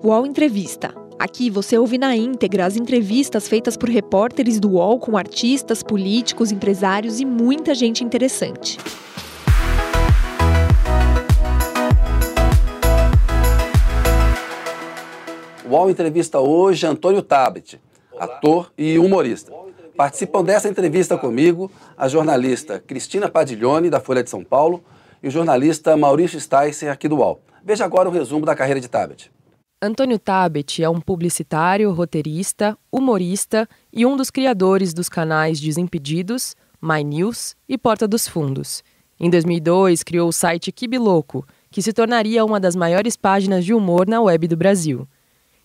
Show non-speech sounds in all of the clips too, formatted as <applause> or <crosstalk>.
UOL Entrevista. Aqui você ouve na íntegra as entrevistas feitas por repórteres do UOL com artistas, políticos, empresários e muita gente interessante. UOL entrevista hoje Antônio Tabet, ator e humorista. Participam dessa entrevista comigo a jornalista Cristina Padiglione, da Folha de São Paulo, e o jornalista Maurício Sticer, aqui do UOL. Veja agora o resumo da carreira de Tabet. Antônio Tabet é um publicitário, roteirista, humorista e um dos criadores dos canais Desimpedidos, My News e Porta dos Fundos. Em 2002, criou o site Kibiloco, que se tornaria uma das maiores páginas de humor na web do Brasil.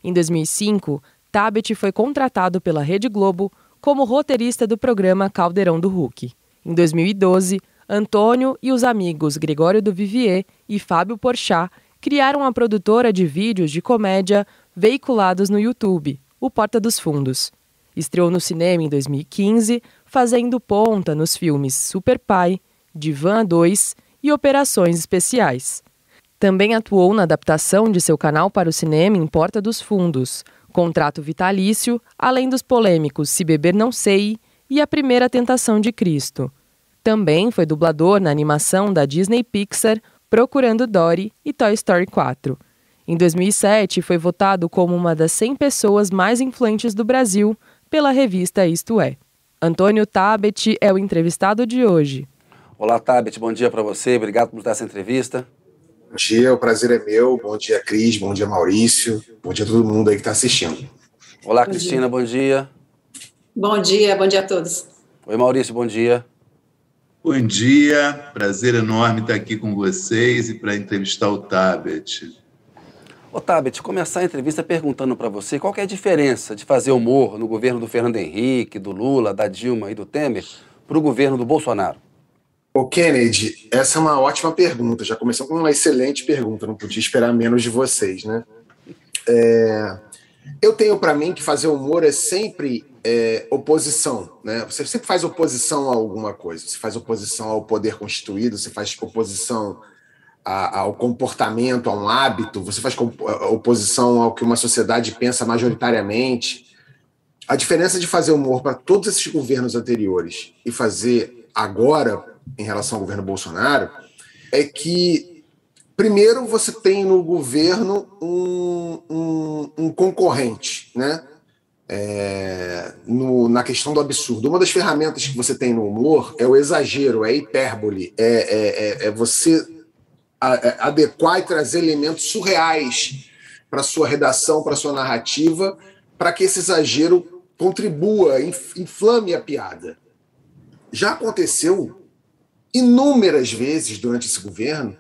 Em 2005, Tabet foi contratado pela Rede Globo como roteirista do programa Caldeirão do Hulk. Em 2012, Antônio e os amigos Gregório do Vivier e Fábio Porchat criaram a produtora de vídeos de comédia veiculados no YouTube, o Porta dos Fundos. Estreou no cinema em 2015, fazendo ponta nos filmes Super Pai, Divan 2 e Operações Especiais. Também atuou na adaptação de seu canal para o cinema em Porta dos Fundos, Contrato Vitalício, além dos polêmicos Se Beber Não Sei e A Primeira Tentação de Cristo. Também foi dublador na animação da Disney Pixar Procurando Dory e Toy Story 4. Em 2007, foi votado como uma das 100 pessoas mais influentes do Brasil pela revista Isto É. Antônio Tabet é o entrevistado de hoje. Olá, Tabet, bom dia para você. Obrigado por dar essa entrevista. Bom dia, o prazer é meu. Bom dia, Cris. Bom dia, Maurício. Bom dia a todo mundo aí que está assistindo. Olá, bom Cristina, dia. bom dia. Bom dia, bom dia a todos. Oi, Maurício, bom dia. Bom dia, prazer enorme estar aqui com vocês e para entrevistar o Tabet. Ô Tabet, começar a entrevista perguntando para você qual é a diferença de fazer humor no governo do Fernando Henrique, do Lula, da Dilma e do Temer para o governo do Bolsonaro. Ô Kennedy, essa é uma ótima pergunta. Já começou com uma excelente pergunta, não podia esperar menos de vocês, né? É... Eu tenho para mim que fazer humor é sempre é, oposição, né? Você sempre faz oposição a alguma coisa. Você faz oposição ao poder constituído, você faz oposição a, ao comportamento, a um hábito, você faz oposição ao que uma sociedade pensa majoritariamente. A diferença de fazer humor para todos esses governos anteriores e fazer agora em relação ao governo Bolsonaro é que primeiro você tem no governo um, um, um concorrente, né? É, no, na questão do absurdo. Uma das ferramentas que você tem no humor é o exagero, é a hipérbole, é, é, é, é você é, adequar e trazer elementos surreais para sua redação, para sua narrativa, para que esse exagero contribua, inflame a piada. Já aconteceu inúmeras vezes durante esse governo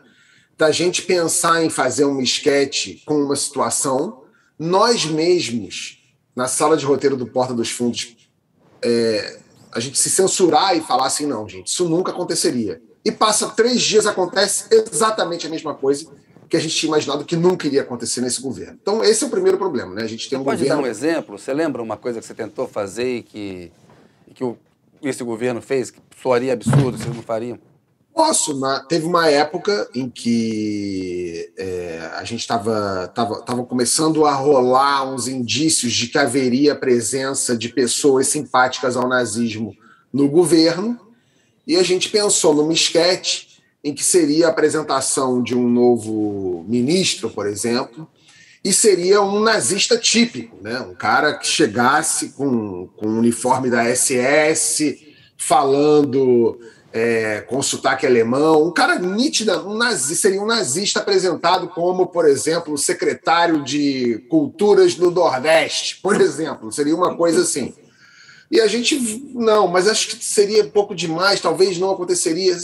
da gente pensar em fazer um esquete com uma situação, nós mesmos na sala de roteiro do Porta dos Fundos, é, a gente se censurar e falar assim, não, gente, isso nunca aconteceria. E passa três dias, acontece exatamente a mesma coisa que a gente tinha imaginado que nunca iria acontecer nesse governo. Então, esse é o primeiro problema, né? A gente tem um pode governo... dar um exemplo? Você lembra uma coisa que você tentou fazer e que, e que o, esse governo fez, que soaria absurdo, vocês não fariam? Posso. Na, teve uma época em que é, a gente estava tava, tava começando a rolar uns indícios de que haveria presença de pessoas simpáticas ao nazismo no governo, e a gente pensou numa esquete em que seria a apresentação de um novo ministro, por exemplo, e seria um nazista típico, né? um cara que chegasse com, com o uniforme da SS, falando é, com sotaque alemão, um cara nítida, um nazi, seria um nazista apresentado como, por exemplo, secretário de culturas do Nordeste, por exemplo, seria uma coisa assim. E a gente, não, mas acho que seria pouco demais, talvez não aconteceria.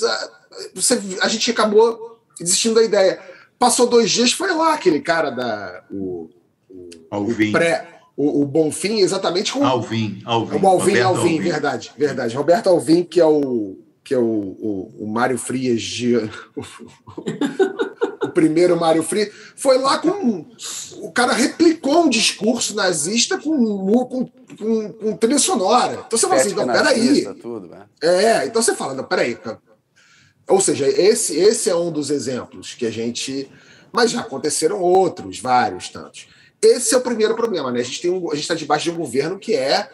Você, a gente acabou desistindo da ideia. Passou dois dias, foi lá aquele cara da. O, o, Alvin. o pré. O, o Bonfim, exatamente com. Alvin, Alvin. O Alvin, Alvin, Alvin, verdade, verdade. Roberto Alvin, que é o que é o, o, o Mário Frias de. <laughs> o primeiro Mário Frias, foi lá com. O cara replicou um discurso nazista com, com, com, com trilha sonora. Então você fala assim, não, peraí. Tudo, né? É, então você fala, não, peraí. Ou seja, esse, esse é um dos exemplos que a gente. Mas já aconteceram outros, vários tantos. esse é o primeiro problema, né? A gente um, está debaixo de um governo que é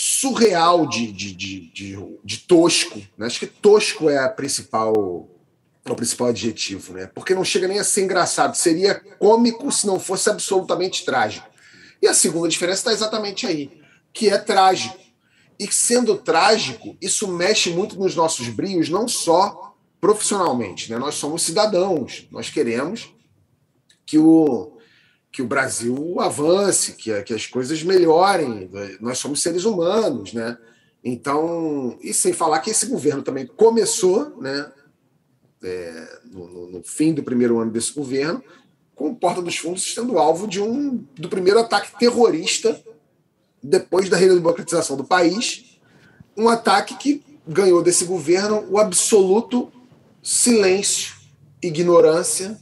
surreal de, de, de, de, tosco. Né? Acho que tosco é a principal o principal adjetivo, né? Porque não chega nem a ser engraçado, seria cômico se não fosse absolutamente trágico. E a segunda diferença está exatamente aí, que é trágico. E sendo trágico, isso mexe muito nos nossos brios, não só profissionalmente, né? Nós somos cidadãos, nós queremos que o que o Brasil avance, que, que as coisas melhorem. Nós somos seres humanos, né? Então, e sem falar que esse governo também começou, né, é, no, no, fim do primeiro ano desse governo, com Porta dos Fundos sendo alvo de um do primeiro ataque terrorista depois da redemocratização do país, um ataque que ganhou desse governo o absoluto silêncio, ignorância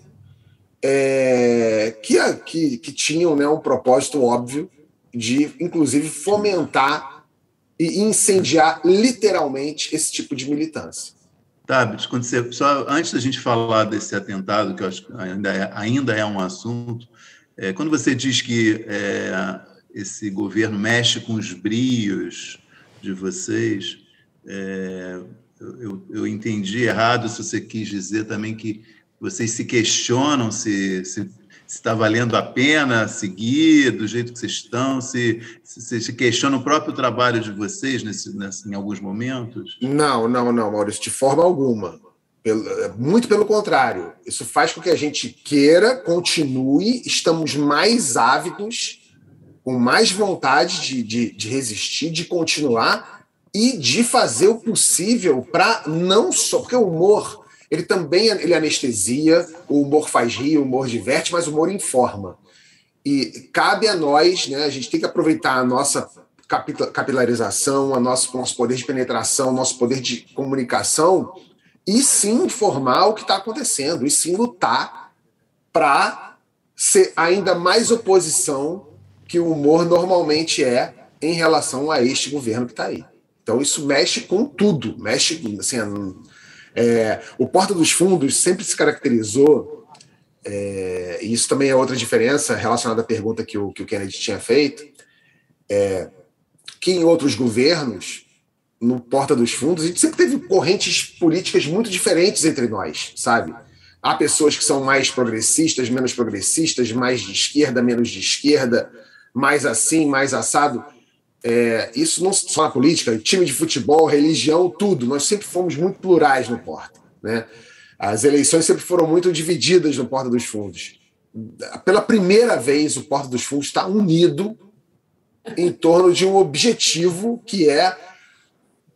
é, que, que, que tinham né, um propósito óbvio de, inclusive, fomentar e incendiar literalmente esse tipo de militância. Tabit, quando você, só antes da gente falar desse atentado, que eu acho que ainda é, ainda é um assunto, é, quando você diz que é, esse governo mexe com os brios de vocês, é, eu, eu, entendi errado se você quis dizer também que vocês se questionam se está valendo a pena seguir do jeito que vocês estão, se, se, se o próprio trabalho de vocês nesse, nesse, em alguns momentos? Não, não, não, Maurício, de forma alguma. Pelo, muito pelo contrário. Isso faz com que a gente queira, continue, estamos mais ávidos, com mais vontade de, de, de resistir, de continuar e de fazer o possível para não só. Porque o humor ele também ele anestesia, o humor faz rir, o humor diverte, mas o humor informa. E cabe a nós, né, a gente tem que aproveitar a nossa capilarização, a nosso, nosso poder de penetração, nosso poder de comunicação, e sim informar o que está acontecendo, e sim lutar para ser ainda mais oposição que o humor normalmente é em relação a este governo que está aí. Então isso mexe com tudo, mexe assim, é, o Porta dos Fundos sempre se caracterizou, é, e isso também é outra diferença relacionada à pergunta que o, que o Kennedy tinha feito, é, que em outros governos, no Porta dos Fundos, a gente sempre teve correntes políticas muito diferentes entre nós, sabe? Há pessoas que são mais progressistas, menos progressistas, mais de esquerda, menos de esquerda, mais assim, mais assado. É, isso não só na política, time de futebol, religião, tudo. Nós sempre fomos muito plurais no Porta. Né? As eleições sempre foram muito divididas no Porta dos Fundos. Pela primeira vez, o Porta dos Fundos está unido em torno de um objetivo que é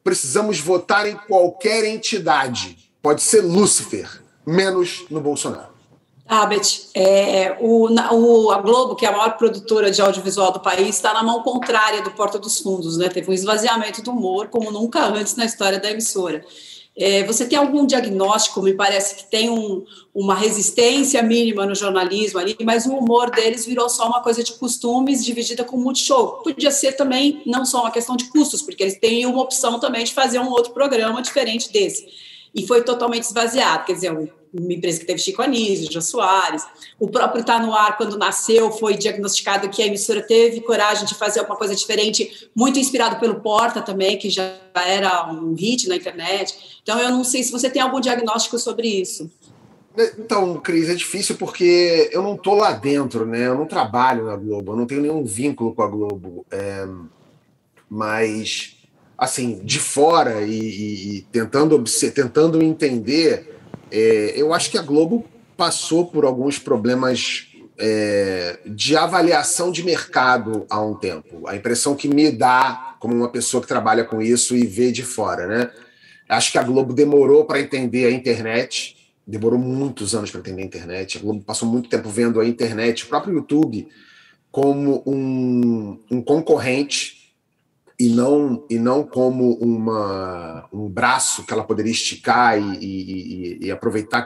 precisamos votar em qualquer entidade. Pode ser Lúcifer, menos no Bolsonaro. Ah, Beth, é, o, o, a Globo, que é a maior produtora de audiovisual do país, está na mão contrária do Porta dos Fundos, né? Teve um esvaziamento do humor como nunca antes na história da emissora. É, você tem algum diagnóstico? Me parece que tem um, uma resistência mínima no jornalismo ali, mas o humor deles virou só uma coisa de costumes dividida com multishow. Podia ser também não só uma questão de custos, porque eles têm uma opção também de fazer um outro programa diferente desse. E foi totalmente esvaziado. Quer dizer, uma empresa que teve Chico Anísio, Jô Soares. O próprio Tá No Ar, quando nasceu, foi diagnosticado que a emissora teve coragem de fazer alguma coisa diferente, muito inspirado pelo Porta também, que já era um hit na internet. Então, eu não sei se você tem algum diagnóstico sobre isso. Então, Cris, é difícil porque eu não estou lá dentro, né? Eu não trabalho na Globo, eu não tenho nenhum vínculo com a Globo. É... Mas, assim, de fora e, e, e tentando, tentando entender é, eu acho que a Globo passou por alguns problemas é, de avaliação de mercado há um tempo. A impressão que me dá, como uma pessoa que trabalha com isso e vê de fora, né? Acho que a Globo demorou para entender a internet, demorou muitos anos para entender a internet. A Globo passou muito tempo vendo a internet, o próprio YouTube, como um, um concorrente e não, e não como uma, um braço que ela poderia esticar e, e, e aproveitar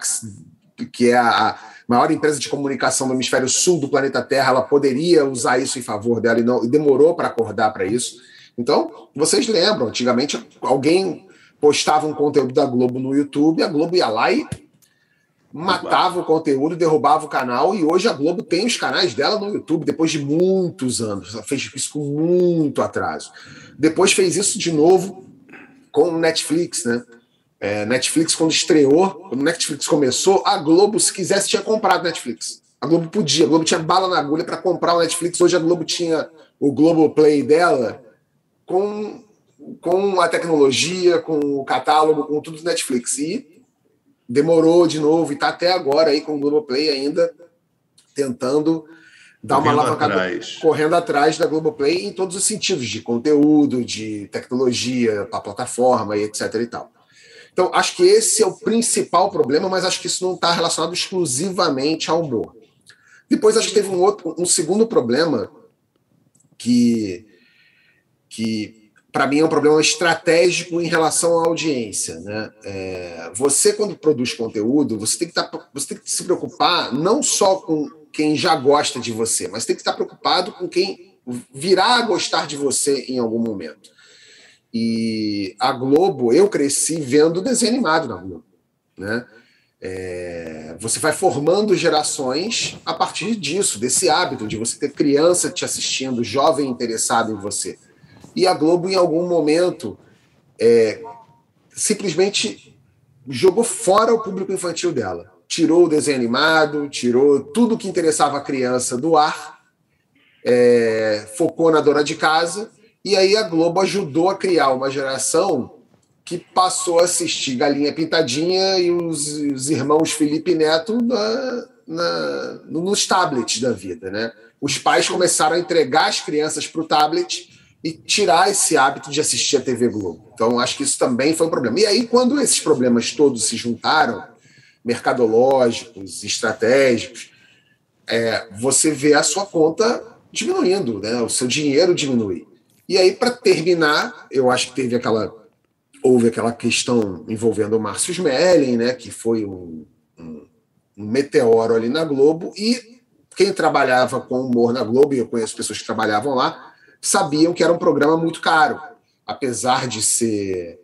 que, que é a maior empresa de comunicação do hemisfério sul do planeta Terra, ela poderia usar isso em favor dela e, não, e demorou para acordar para isso. Então, vocês lembram, antigamente alguém postava um conteúdo da Globo no YouTube, a Globo ia lá e matava o conteúdo, derrubava o canal, e hoje a Globo tem os canais dela no YouTube, depois de muitos anos. Ela fez isso com muito atraso. Depois fez isso de novo com o Netflix, né? É, Netflix, quando estreou, quando Netflix começou, a Globo, se quisesse, tinha comprado Netflix. A Globo podia, a Globo tinha bala na agulha para comprar o Netflix. Hoje a Globo tinha o Globoplay dela com, com a tecnologia, com o catálogo, com tudo do Netflix. E demorou de novo e está até agora aí com o Globoplay ainda tentando dar correndo uma alavancada, atrás. correndo atrás da Globoplay em todos os sentidos, de conteúdo, de tecnologia, para plataforma e etc e tal. Então, acho que esse é o principal problema, mas acho que isso não está relacionado exclusivamente ao humor. Depois, acho que teve um outro, um segundo problema que, que para mim, é um problema estratégico em relação à audiência. Né? É, você, quando produz conteúdo, você tem, que tá, você tem que se preocupar não só com quem já gosta de você, mas tem que estar preocupado com quem virá a gostar de você em algum momento. E a Globo, eu cresci vendo desenho animado na Globo. Né? É, você vai formando gerações a partir disso, desse hábito de você ter criança te assistindo, jovem interessado em você. E a Globo, em algum momento, é, simplesmente jogou fora o público infantil dela. Tirou o desenho animado, tirou tudo que interessava a criança do ar, é, focou na dona de casa, e aí a Globo ajudou a criar uma geração que passou a assistir Galinha Pintadinha e os, os irmãos Felipe Neto na, na, nos tablets da vida. Né? Os pais começaram a entregar as crianças para o tablet e tirar esse hábito de assistir a TV Globo. Então, acho que isso também foi um problema. E aí, quando esses problemas todos se juntaram, mercadológicos, estratégicos, é, você vê a sua conta diminuindo, né? o seu dinheiro diminui. E aí, para terminar, eu acho que teve aquela. Houve aquela questão envolvendo o Márcio Smelling, né, que foi um, um, um meteoro ali na Globo, e quem trabalhava com humor na Globo, e eu conheço pessoas que trabalhavam lá, sabiam que era um programa muito caro, apesar de ser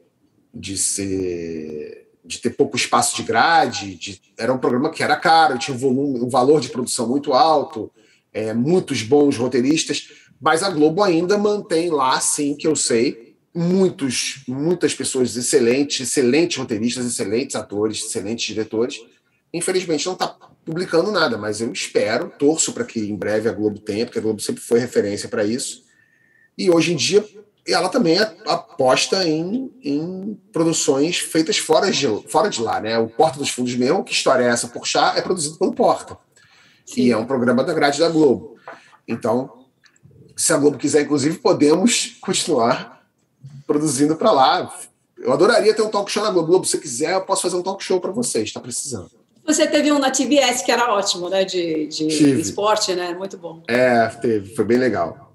de ser de ter pouco espaço de grade, de, era um programa que era caro, tinha um volume, um valor de produção muito alto, é, muitos bons roteiristas, mas a Globo ainda mantém lá, sim, que eu sei, muitos, muitas pessoas excelentes, excelentes roteiristas, excelentes atores, excelentes diretores. Infelizmente não está publicando nada, mas eu espero, torço para que em breve a Globo tenha, porque a Globo sempre foi referência para isso e hoje em dia ela também aposta em, em produções feitas fora de, fora de lá, né? O Porta dos Fundos mesmo, que história é essa? Por chá é produzido pelo Porta. Sim. E é um programa da grade da Globo. Então, se a Globo quiser, inclusive, podemos continuar produzindo para lá. Eu adoraria ter um talk show na Globo. Globo, se você quiser, eu posso fazer um talk show para vocês, está precisando. Você teve um na TBS que era ótimo, né? De, de esporte, né? Muito bom. É, teve, foi bem legal.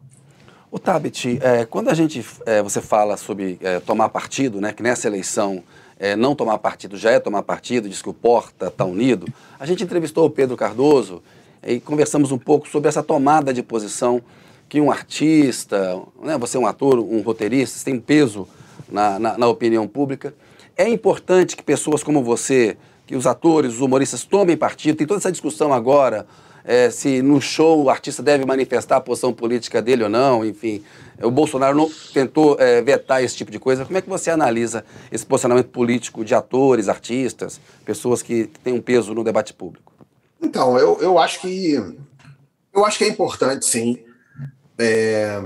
O Tabit, é, quando a gente, é, você fala sobre é, tomar partido, né, que nessa eleição é, não tomar partido já é tomar partido, diz que o Porta está unido, a gente entrevistou o Pedro Cardoso e conversamos um pouco sobre essa tomada de posição que um artista, né, você é um ator, um roteirista, tem peso na, na, na opinião pública. É importante que pessoas como você, que os atores, os humoristas tomem partido, tem toda essa discussão agora é, se no show o artista deve manifestar a posição política dele ou não, enfim. O Bolsonaro não tentou é, vetar esse tipo de coisa. Como é que você analisa esse posicionamento político de atores, artistas, pessoas que têm um peso no debate público? Então, eu, eu acho que eu acho que é importante, sim. É,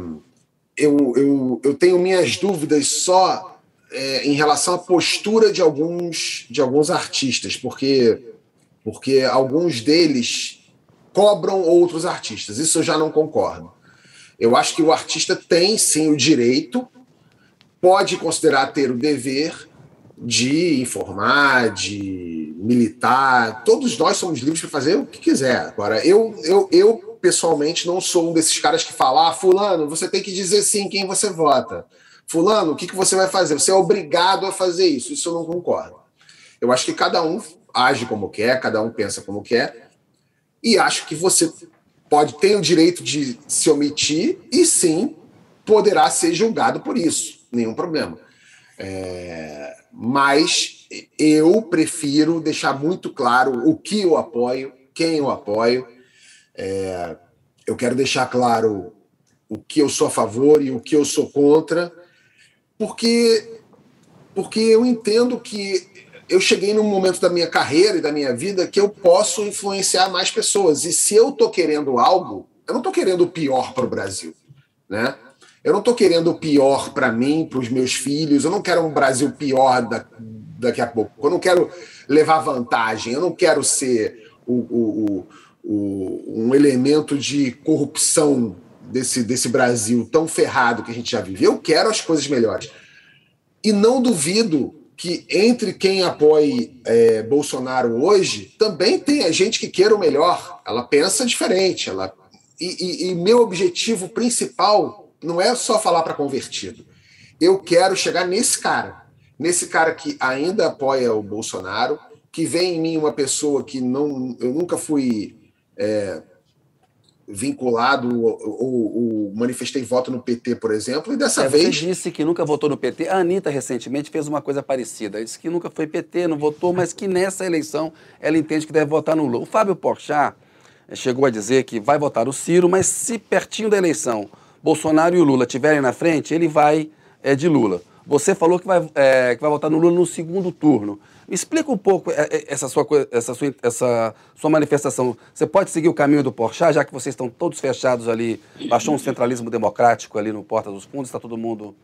eu, eu, eu tenho minhas dúvidas só é, em relação à postura de alguns, de alguns artistas, porque, porque alguns deles cobram outros artistas. Isso eu já não concordo. Eu acho que o artista tem sim o direito, pode considerar ter o dever de informar, de militar. Todos nós somos livres para fazer o que quiser. Agora, eu, eu, eu pessoalmente não sou um desses caras que fala: ah, Fulano, você tem que dizer sim quem você vota. Fulano, o que, que você vai fazer? Você é obrigado a fazer isso. Isso eu não concordo. Eu acho que cada um age como quer, cada um pensa como quer e acho que você pode ter o direito de se omitir e sim poderá ser julgado por isso, nenhum problema. É, mas eu prefiro deixar muito claro o que eu apoio, quem eu apoio. É, eu quero deixar claro o que eu sou a favor e o que eu sou contra, porque, porque eu entendo que eu cheguei num momento da minha carreira e da minha vida que eu posso influenciar mais pessoas. E se eu estou querendo algo, eu não estou querendo o pior para o Brasil. Né? Eu não estou querendo o pior para mim, para os meus filhos. Eu não quero um Brasil pior da, daqui a pouco. Eu não quero levar vantagem. Eu não quero ser o, o, o, um elemento de corrupção desse, desse Brasil tão ferrado que a gente já vive. Eu quero as coisas melhores. E não duvido que entre quem apoie é, Bolsonaro hoje também tem a gente que queira o melhor. Ela pensa diferente. Ela e, e, e meu objetivo principal não é só falar para convertido. Eu quero chegar nesse cara, nesse cara que ainda apoia o Bolsonaro, que vê em mim uma pessoa que não, eu nunca fui é, vinculado ou, ou, ou, manifestei voto no PT, por exemplo, e dessa é, vez. Você disse que nunca votou no PT. A Anitta recentemente fez uma coisa parecida. Disse que nunca foi PT, não votou, mas que nessa eleição ela entende que deve votar no Lula. O Fábio Porchat chegou a dizer que vai votar o Ciro, mas se pertinho da eleição Bolsonaro e o Lula estiverem na frente, ele vai é, de Lula. Você falou que vai, é, que vai votar no Lula no segundo turno. Explica um pouco é, é, essa sua, essa, sua, essa sua manifestação. Você pode seguir o caminho do Porchat, já que vocês estão todos fechados ali, baixou um centralismo democrático ali no Porta dos Fundos, está todo mundo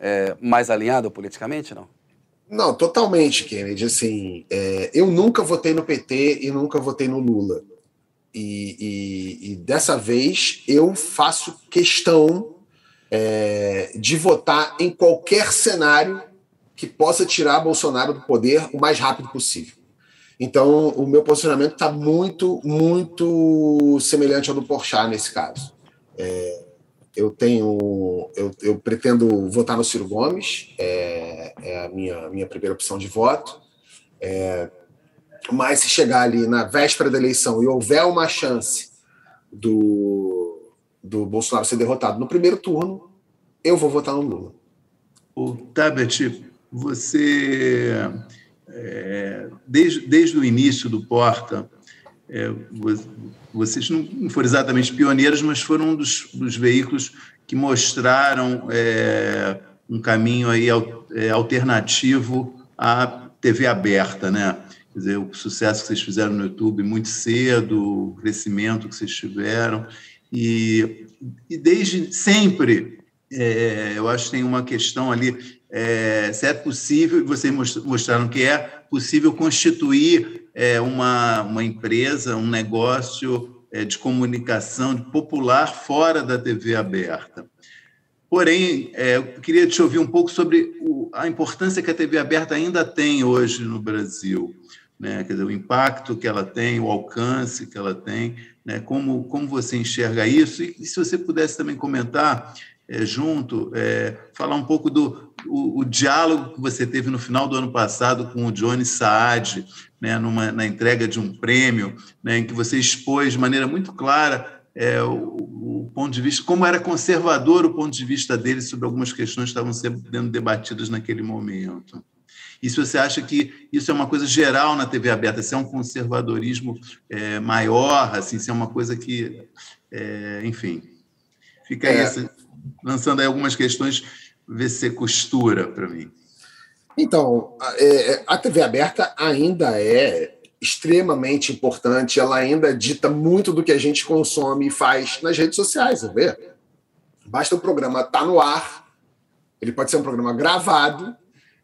é, mais alinhado politicamente, não? Não, totalmente, Kennedy. Assim, é, eu nunca votei no PT e nunca votei no Lula. E, e, e dessa vez eu faço questão é, de votar em qualquer cenário que possa tirar Bolsonaro do poder o mais rápido possível. Então, o meu posicionamento está muito, muito semelhante ao do Porchat nesse caso. É, eu tenho, eu, eu, pretendo votar no Ciro Gomes, é, é a minha, minha primeira opção de voto. É, mas se chegar ali na véspera da eleição e houver uma chance do, do Bolsonaro ser derrotado no primeiro turno, eu vou votar no Lula. O Tabet, você, é, desde, desde o início do Porta, é, vocês não foram exatamente pioneiros, mas foram um dos, dos veículos que mostraram é, um caminho aí é, alternativo à TV aberta, né? Quer dizer, o sucesso que vocês fizeram no YouTube muito cedo, o crescimento que vocês tiveram. E, e desde sempre, é, eu acho que tem uma questão ali, é, se é possível, vocês mostraram que é possível constituir é, uma, uma empresa, um negócio é, de comunicação popular fora da TV aberta. Porém, é, eu queria te ouvir um pouco sobre a importância que a TV aberta ainda tem hoje no Brasil né? Quer dizer, o impacto que ela tem, o alcance que ela tem, né? Como como você enxerga isso? E se você pudesse também comentar é, junto, é, falar um pouco do o, o, diálogo que você teve no final do ano passado com o Johnny Saad, né? Numa, na entrega de um prêmio, né? Em que você expôs de maneira muito clara é, o, o, ponto de vista, como era conservador o ponto de vista dele sobre algumas questões que estavam sendo debatidas naquele momento. E se você acha que isso é uma coisa geral na TV aberta, se é um conservadorismo é, maior, assim, se é uma coisa que, é, enfim, fica é. Lançando aí algumas questões, ver se costura para mim. Então, é, é, a TV aberta ainda é extremamente importante, ela ainda dita muito do que a gente consome e faz nas redes sociais, vê? Basta o programa estar tá no ar, ele pode ser um programa gravado,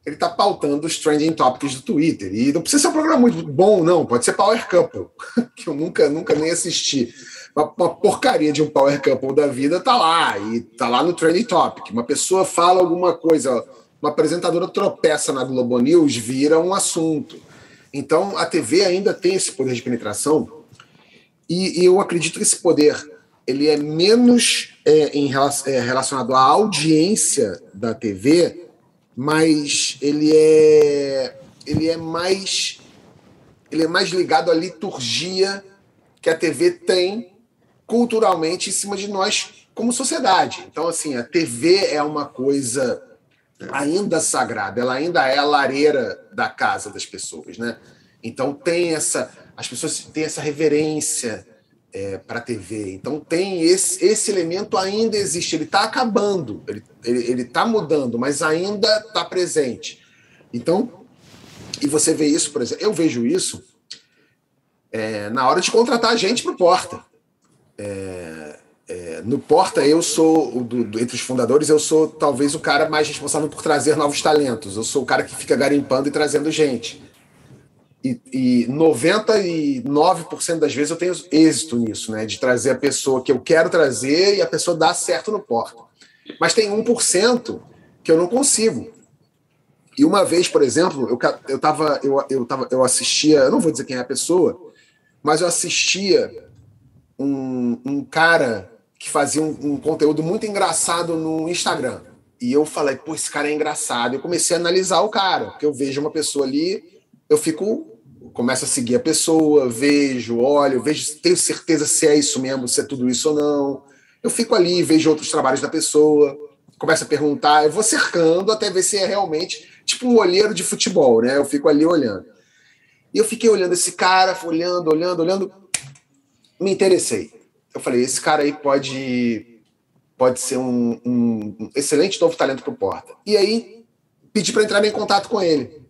ele está pautando os trending topics do Twitter. E não precisa ser um programa muito bom, não. Pode ser Power Couple, <laughs> que eu nunca, nunca nem assisti. Uma, uma, porcaria de um Power Couple da vida tá lá, e tá lá no trending topic. Uma pessoa fala alguma coisa, uma apresentadora tropeça na Globo News, vira um assunto. Então, a TV ainda tem esse poder de penetração, e, e eu acredito que esse poder ele é menos é, em, é, relacionado à audiência da TV mas ele é ele é mais ele é mais ligado à liturgia que a TV tem culturalmente em cima de nós como sociedade. Então assim, a TV é uma coisa ainda sagrada, ela ainda é a lareira da casa das pessoas, né? Então tem essa, as pessoas têm essa reverência é, para a TV. Então tem esse, esse elemento ainda existe. Ele está acabando, ele está mudando, mas ainda está presente. Então, e você vê isso, por exemplo, eu vejo isso é, na hora de contratar gente para Porta. É, é, no Porta, eu sou, do, do, entre os fundadores, eu sou talvez o cara mais responsável por trazer novos talentos. Eu sou o cara que fica garimpando e trazendo gente. E, e 99% das vezes eu tenho êxito nisso, né? De trazer a pessoa que eu quero trazer e a pessoa dá certo no Porta. Mas tem 1% que eu não consigo. E uma vez, por exemplo, eu, eu, tava, eu, eu, tava, eu assistia, eu não vou dizer quem é a pessoa, mas eu assistia um, um cara que fazia um, um, conteúdo muito engraçado no Instagram. E eu falei, pô, esse cara é engraçado. Eu comecei a analisar o cara, porque eu vejo uma pessoa ali, eu fico, começo a seguir a pessoa, vejo, olho, vejo, tenho certeza se é isso mesmo, se é tudo isso ou não. Eu fico ali, vejo outros trabalhos da pessoa, começo a perguntar, eu vou cercando até ver se é realmente tipo um olheiro de futebol, né? Eu fico ali olhando. E eu fiquei olhando esse cara, olhando, olhando, olhando. Me interessei. Eu falei, esse cara aí pode, pode ser um, um excelente novo talento para o Porta. E aí pedi para entrar em contato com ele.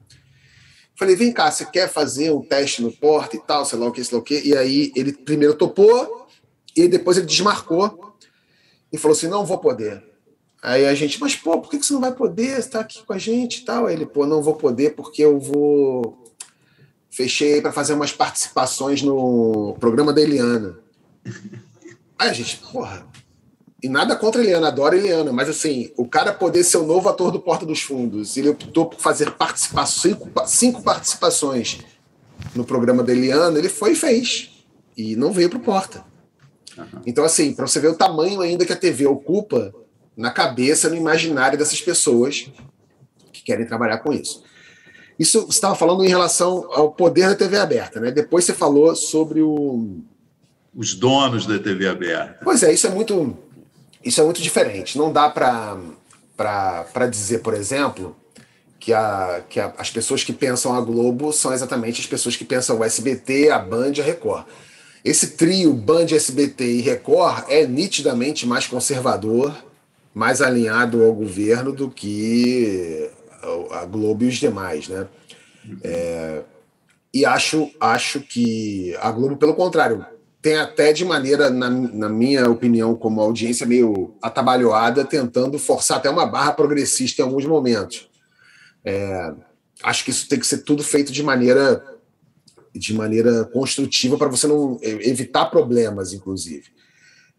Falei, vem cá, você quer fazer um teste no Porta e tal, sei lá o que, sei lá o que. E aí ele primeiro topou e depois ele desmarcou e falou assim, não vou poder. Aí a gente, mas pô, por que você não vai poder estar aqui com a gente e tal? Aí ele, pô, não vou poder porque eu vou fechei para fazer umas participações no programa da Eliana. Aí a gente, porra. E nada contra a Eliana, adoro a Eliana, mas assim, o cara poder ser o novo ator do Porta dos Fundos, ele optou por fazer participações, cinco, cinco participações no programa da Eliana, ele foi e fez. E não veio pro Porta. Uhum. Então, assim, para você ver o tamanho ainda que a TV ocupa na cabeça, no imaginário dessas pessoas que querem trabalhar com isso. Isso você estava falando em relação ao poder da TV aberta, né? Depois você falou sobre o. Os donos da TV aberta. Pois é, isso é muito, isso é muito diferente. Não dá para dizer, por exemplo, que, a, que a, as pessoas que pensam a Globo são exatamente as pessoas que pensam o SBT, a Band e a Record. Esse trio Band, SBT e Record é nitidamente mais conservador, mais alinhado ao governo do que a Globo e os demais, né? É, e acho, acho que a Globo, pelo contrário, tem até de maneira, na, na, minha opinião, como audiência meio atabalhoada, tentando forçar até uma barra progressista em alguns momentos. É, acho que isso tem que ser tudo feito de maneira de maneira construtiva para você não evitar problemas, inclusive.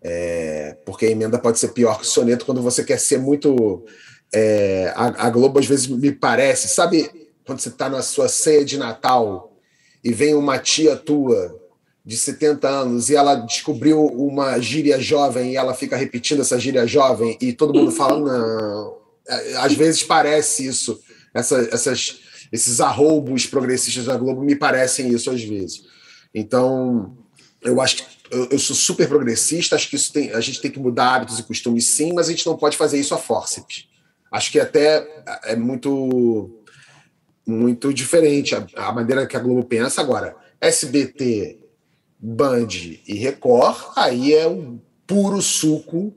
É, porque a emenda pode ser pior que o soneto quando você quer ser muito é, a, a, Globo às vezes me parece, sabe quando você está na sua ceia de Natal e vem uma tia tua de 70 anos e ela descobriu uma gíria jovem e ela fica repetindo essa gíria jovem e todo mundo fala, não. É, às vezes parece isso, essa, essas, esses arroubos progressistas da Globo me parecem isso às vezes. Então, eu acho que eu, sou super progressista, acho que isso tem, a gente tem que mudar hábitos e costumes sim, mas a gente não pode fazer isso a fórceps. Acho que até é muito muito diferente a, a maneira que a Globo pensa agora. SBT, Band e Record, aí é um puro suco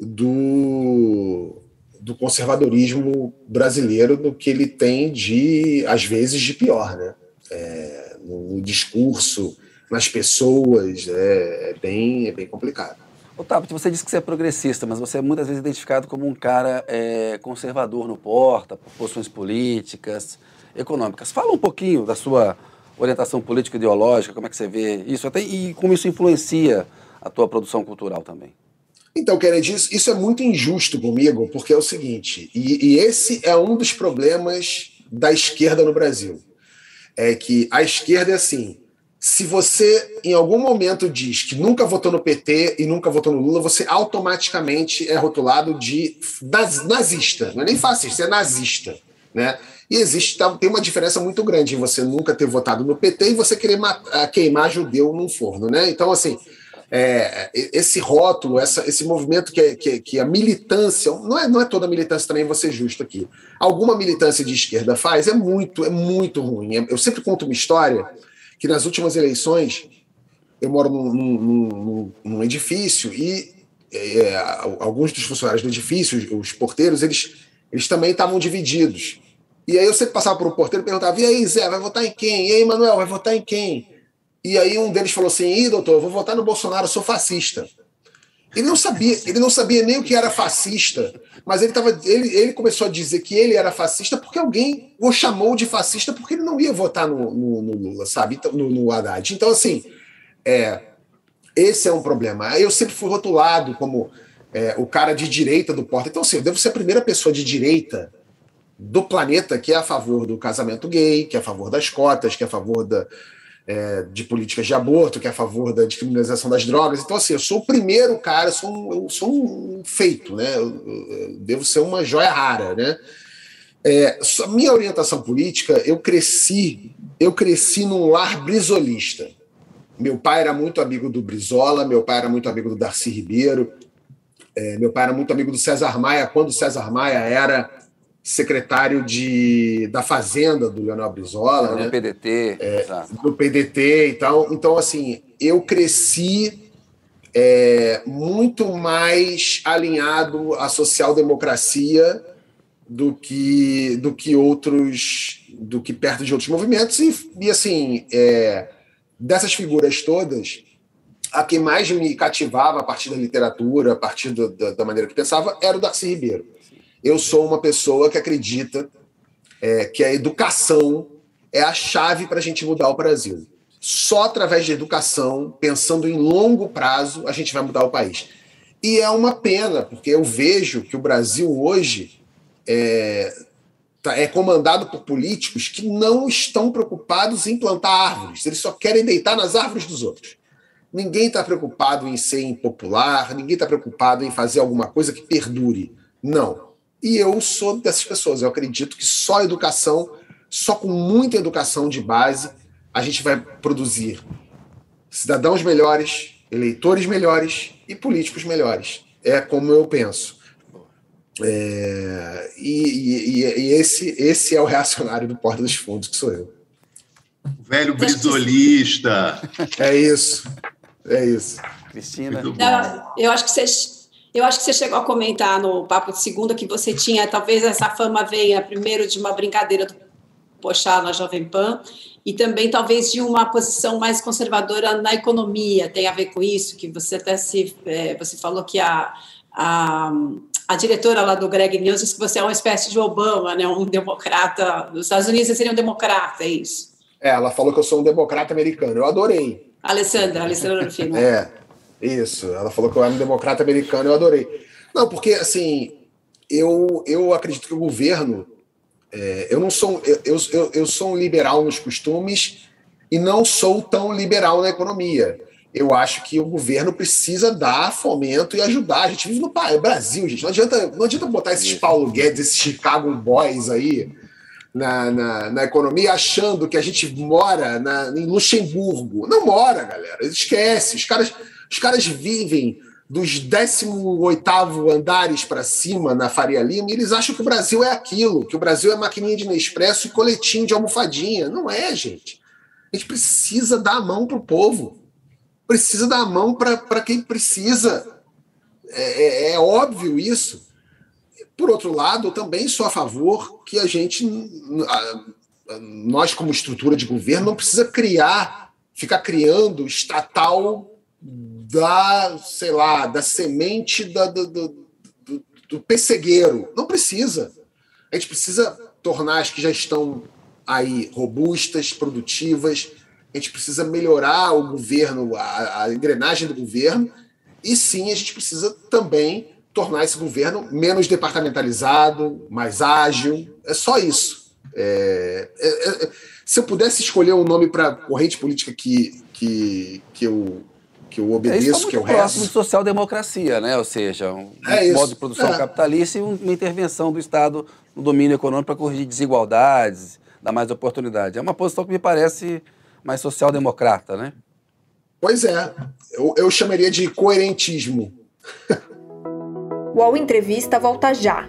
do, do conservadorismo brasileiro do que ele tem de, às vezes, de pior, né? É, no, no, discurso, nas pessoas, é, é, bem, é bem complicado. Otávio, você disse que você é progressista, mas você é muitas vezes identificado como um cara é, conservador no Porta, por posições políticas, econômicas. Fala um pouquinho da sua orientação política ideológica, como é que você vê isso, até, e como isso influencia a tua produção cultural também. Então, Kennedy, isso, isso é muito injusto comigo, porque é o seguinte, e, e esse é um dos problemas da esquerda no Brasil. É que a esquerda é assim, se você em algum momento diz que nunca votou no PT e nunca votou no Lula, você automaticamente é rotulado de nazista. Não é nem fascista, é nazista. Né? E existe tá, tem uma diferença muito grande em você nunca ter votado no PT e você querer matar, queimar judeu num forno. Né? Então, assim, é, esse rótulo, essa, esse movimento que, é, que, que, a militância, não é, não é toda militância também, vou ser justo aqui. Alguma militância de esquerda faz, é muito, é muito ruim. Eu sempre conto uma história que nas últimas eleições, eu moro num, num, num edifício e é, alguns dos funcionários do edifício, os porteiros, eles, eles também estavam divididos. E aí eu sempre passava por um porteiro e perguntava: e aí, Zé, vai votar em quem? E aí, Manuel, vai votar em quem? E aí um deles falou assim: Ih, doutor, eu vou votar no Bolsonaro, eu sou fascista. Ele não sabia, ele não sabia nem o que era fascista, mas ele, tava, ele, ele começou a dizer que ele era fascista porque alguém o chamou de fascista porque ele não ia votar no, no, no Lula, sabe? Então, no, no Haddad. Então, assim, é, esse é um problema. Eu sempre fui rotulado como é, o cara de direita do Porta. Então, assim, eu devo ser a primeira pessoa de direita do planeta que é a favor do casamento gay, que é a favor das cotas, que é a favor da, é, de políticas de aborto, que é a favor da descriminalização das drogas. Então, assim, eu sou o primeiro cara, eu sou um, eu sou um feito, né? Eu, eu devo ser uma joia rara, né? É, minha orientação política, eu cresci, eu cresci num lar brisolista. Meu pai era muito amigo do Brizola, meu pai era muito amigo do Darcy Ribeiro, é, meu pai era muito amigo do César Maia, quando o César Maia era secretário de, da Fazenda do Leonel Brizola. né? PDT. É, do PDT. Então, então, assim, eu cresci é, muito mais alinhado à social-democracia do que, do que outros, do que perto de outros movimentos. E, e assim, é, dessas figuras todas, a que mais me cativava a partir da literatura, a partir do, da, da maneira que pensava, era o Darcy Ribeiro eu sou uma pessoa que acredita é, que a educação é a chave para a gente mudar o Brasil. Só através de educação, pensando em longo prazo, a gente vai mudar o país. E é uma pena, porque eu vejo que o Brasil hoje é, tá, é comandado por políticos que não estão preocupados em plantar árvores, eles só querem deitar nas árvores dos outros. Ninguém está preocupado em ser impopular, ninguém está preocupado em fazer alguma coisa que perdure. Não. E eu sou dessas pessoas. Eu acredito que só educação, só com muita educação de base, a gente vai produzir cidadãos melhores, eleitores melhores e políticos melhores. É como eu penso. É, e, e, e esse, esse é o reacionário do Porta dos Fundos, que sou eu. Velho brisolista. É isso. É isso. Cristina. eu acho que vocês eu acho que você chegou a comentar no Papo de Segunda que você tinha, talvez essa fama venha primeiro de uma brincadeira do Pochá na Jovem Pan e também talvez de uma posição mais conservadora na economia. Tem a ver com isso, que você até se. É, você falou que a, a, a diretora lá do Greg News disse que você é uma espécie de Obama, né? um democrata. Nos Estados Unidos você seria um democrata, é isso? É, ela falou que eu sou um democrata americano. Eu adorei. Alessandra, Alessandra Rufino. É. Isso, ela falou que eu era um democrata americano, eu adorei. Não, porque assim, eu, eu acredito que o governo. É, eu não sou. Eu, eu, eu sou um liberal nos costumes e não sou tão liberal na economia. Eu acho que o governo precisa dar fomento e ajudar. A gente vive no Brasil, gente. Não adianta, não adianta botar esses Paulo Guedes, esses Chicago Boys aí na, na, na, economia achando que a gente mora na, em Luxemburgo. Não mora, galera. Esquece. Os caras, os caras vivem dos 18 andares para cima na Faria Lima e eles acham que o Brasil é aquilo, que o Brasil é maquininha de Nespresso e coletinho de almofadinha. Não é, gente. A gente precisa dar a mão para o povo. Precisa dar a mão para quem precisa. É, é, é óbvio isso. Por outro lado, eu também sou a favor que a gente, nós como estrutura de governo, não precisa criar, ficar criando estatal da, sei lá, da semente da, do, do, do, do pessegueiro. Não precisa. A gente precisa tornar as que já estão aí robustas, produtivas. A gente precisa melhorar o governo, a, a engrenagem do governo. E sim, a gente precisa também tornar esse governo menos departamentalizado, mais ágil. É só isso. É, é, é, se eu pudesse escolher um nome para corrente política que, que, que eu que eu obedeço, é, que eu rezo. próximo de social-democracia, né? ou seja, um é modo de produção é. capitalista e uma intervenção do Estado no domínio econômico para corrigir desigualdades, dar mais oportunidade. É uma posição que me parece mais social-democrata, né? Pois é, eu, eu chamaria de coerentismo. o Entrevista volta já.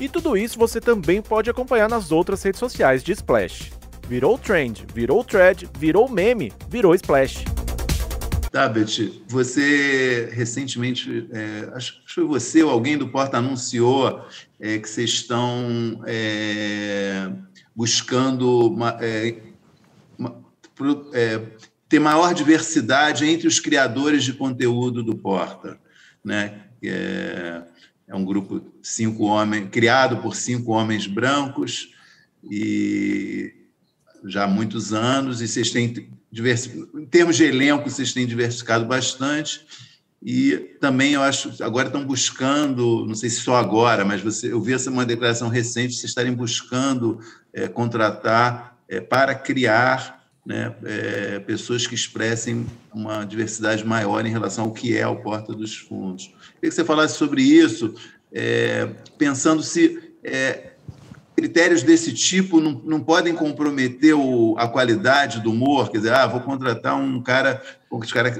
E tudo isso você também pode acompanhar nas outras redes sociais de Splash. Virou trend, virou thread, virou meme, virou Splash. Tabet, você recentemente, é, acho que foi você ou alguém do Porta anunciou é, que vocês estão é, buscando uma, é, uma, é, ter maior diversidade entre os criadores de conteúdo do Porta, né? É, é um grupo cinco homens criado por cinco homens brancos e já há muitos anos e vocês têm em termos de elenco vocês têm diversificado bastante. E também eu acho agora estão buscando não sei se só agora mas você eu vi essa uma declaração recente vocês estarem buscando é, contratar é, para criar né, é, pessoas que expressem uma diversidade maior em relação ao que é o Porta dos Fundos. Queria que você falasse sobre isso, é, pensando se é, critérios desse tipo não, não podem comprometer o, a qualidade do humor, quer dizer, ah, vou contratar um cara,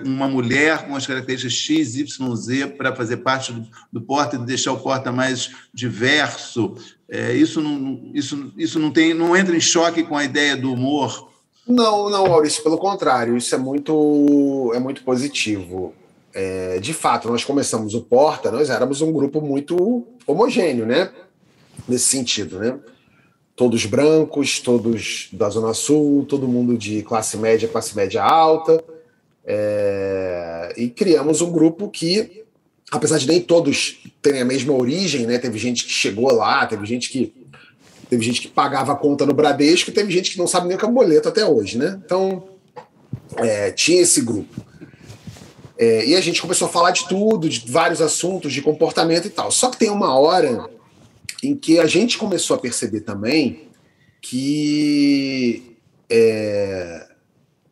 uma mulher com as características X, Y, Z para fazer parte do, do porta e deixar o porta mais diverso. É, isso não, isso, isso não, tem, não entra em choque com a ideia do humor não, não, Maurício, pelo contrário, isso é muito, é muito positivo. É, de fato, nós começamos o Porta, nós éramos um grupo muito homogêneo, né? Nesse sentido, né? Todos brancos, todos da Zona Sul, todo mundo de classe média, classe média alta. É, e criamos um grupo que, apesar de nem todos terem a mesma origem, né? Teve gente que chegou lá, teve gente que Teve gente que pagava a conta no Bradesco e teve gente que não sabe nem o que é boleto até hoje, né? Então, é, tinha esse grupo. É, e a gente começou a falar de tudo, de vários assuntos, de comportamento e tal. Só que tem uma hora em que a gente começou a perceber também que. É,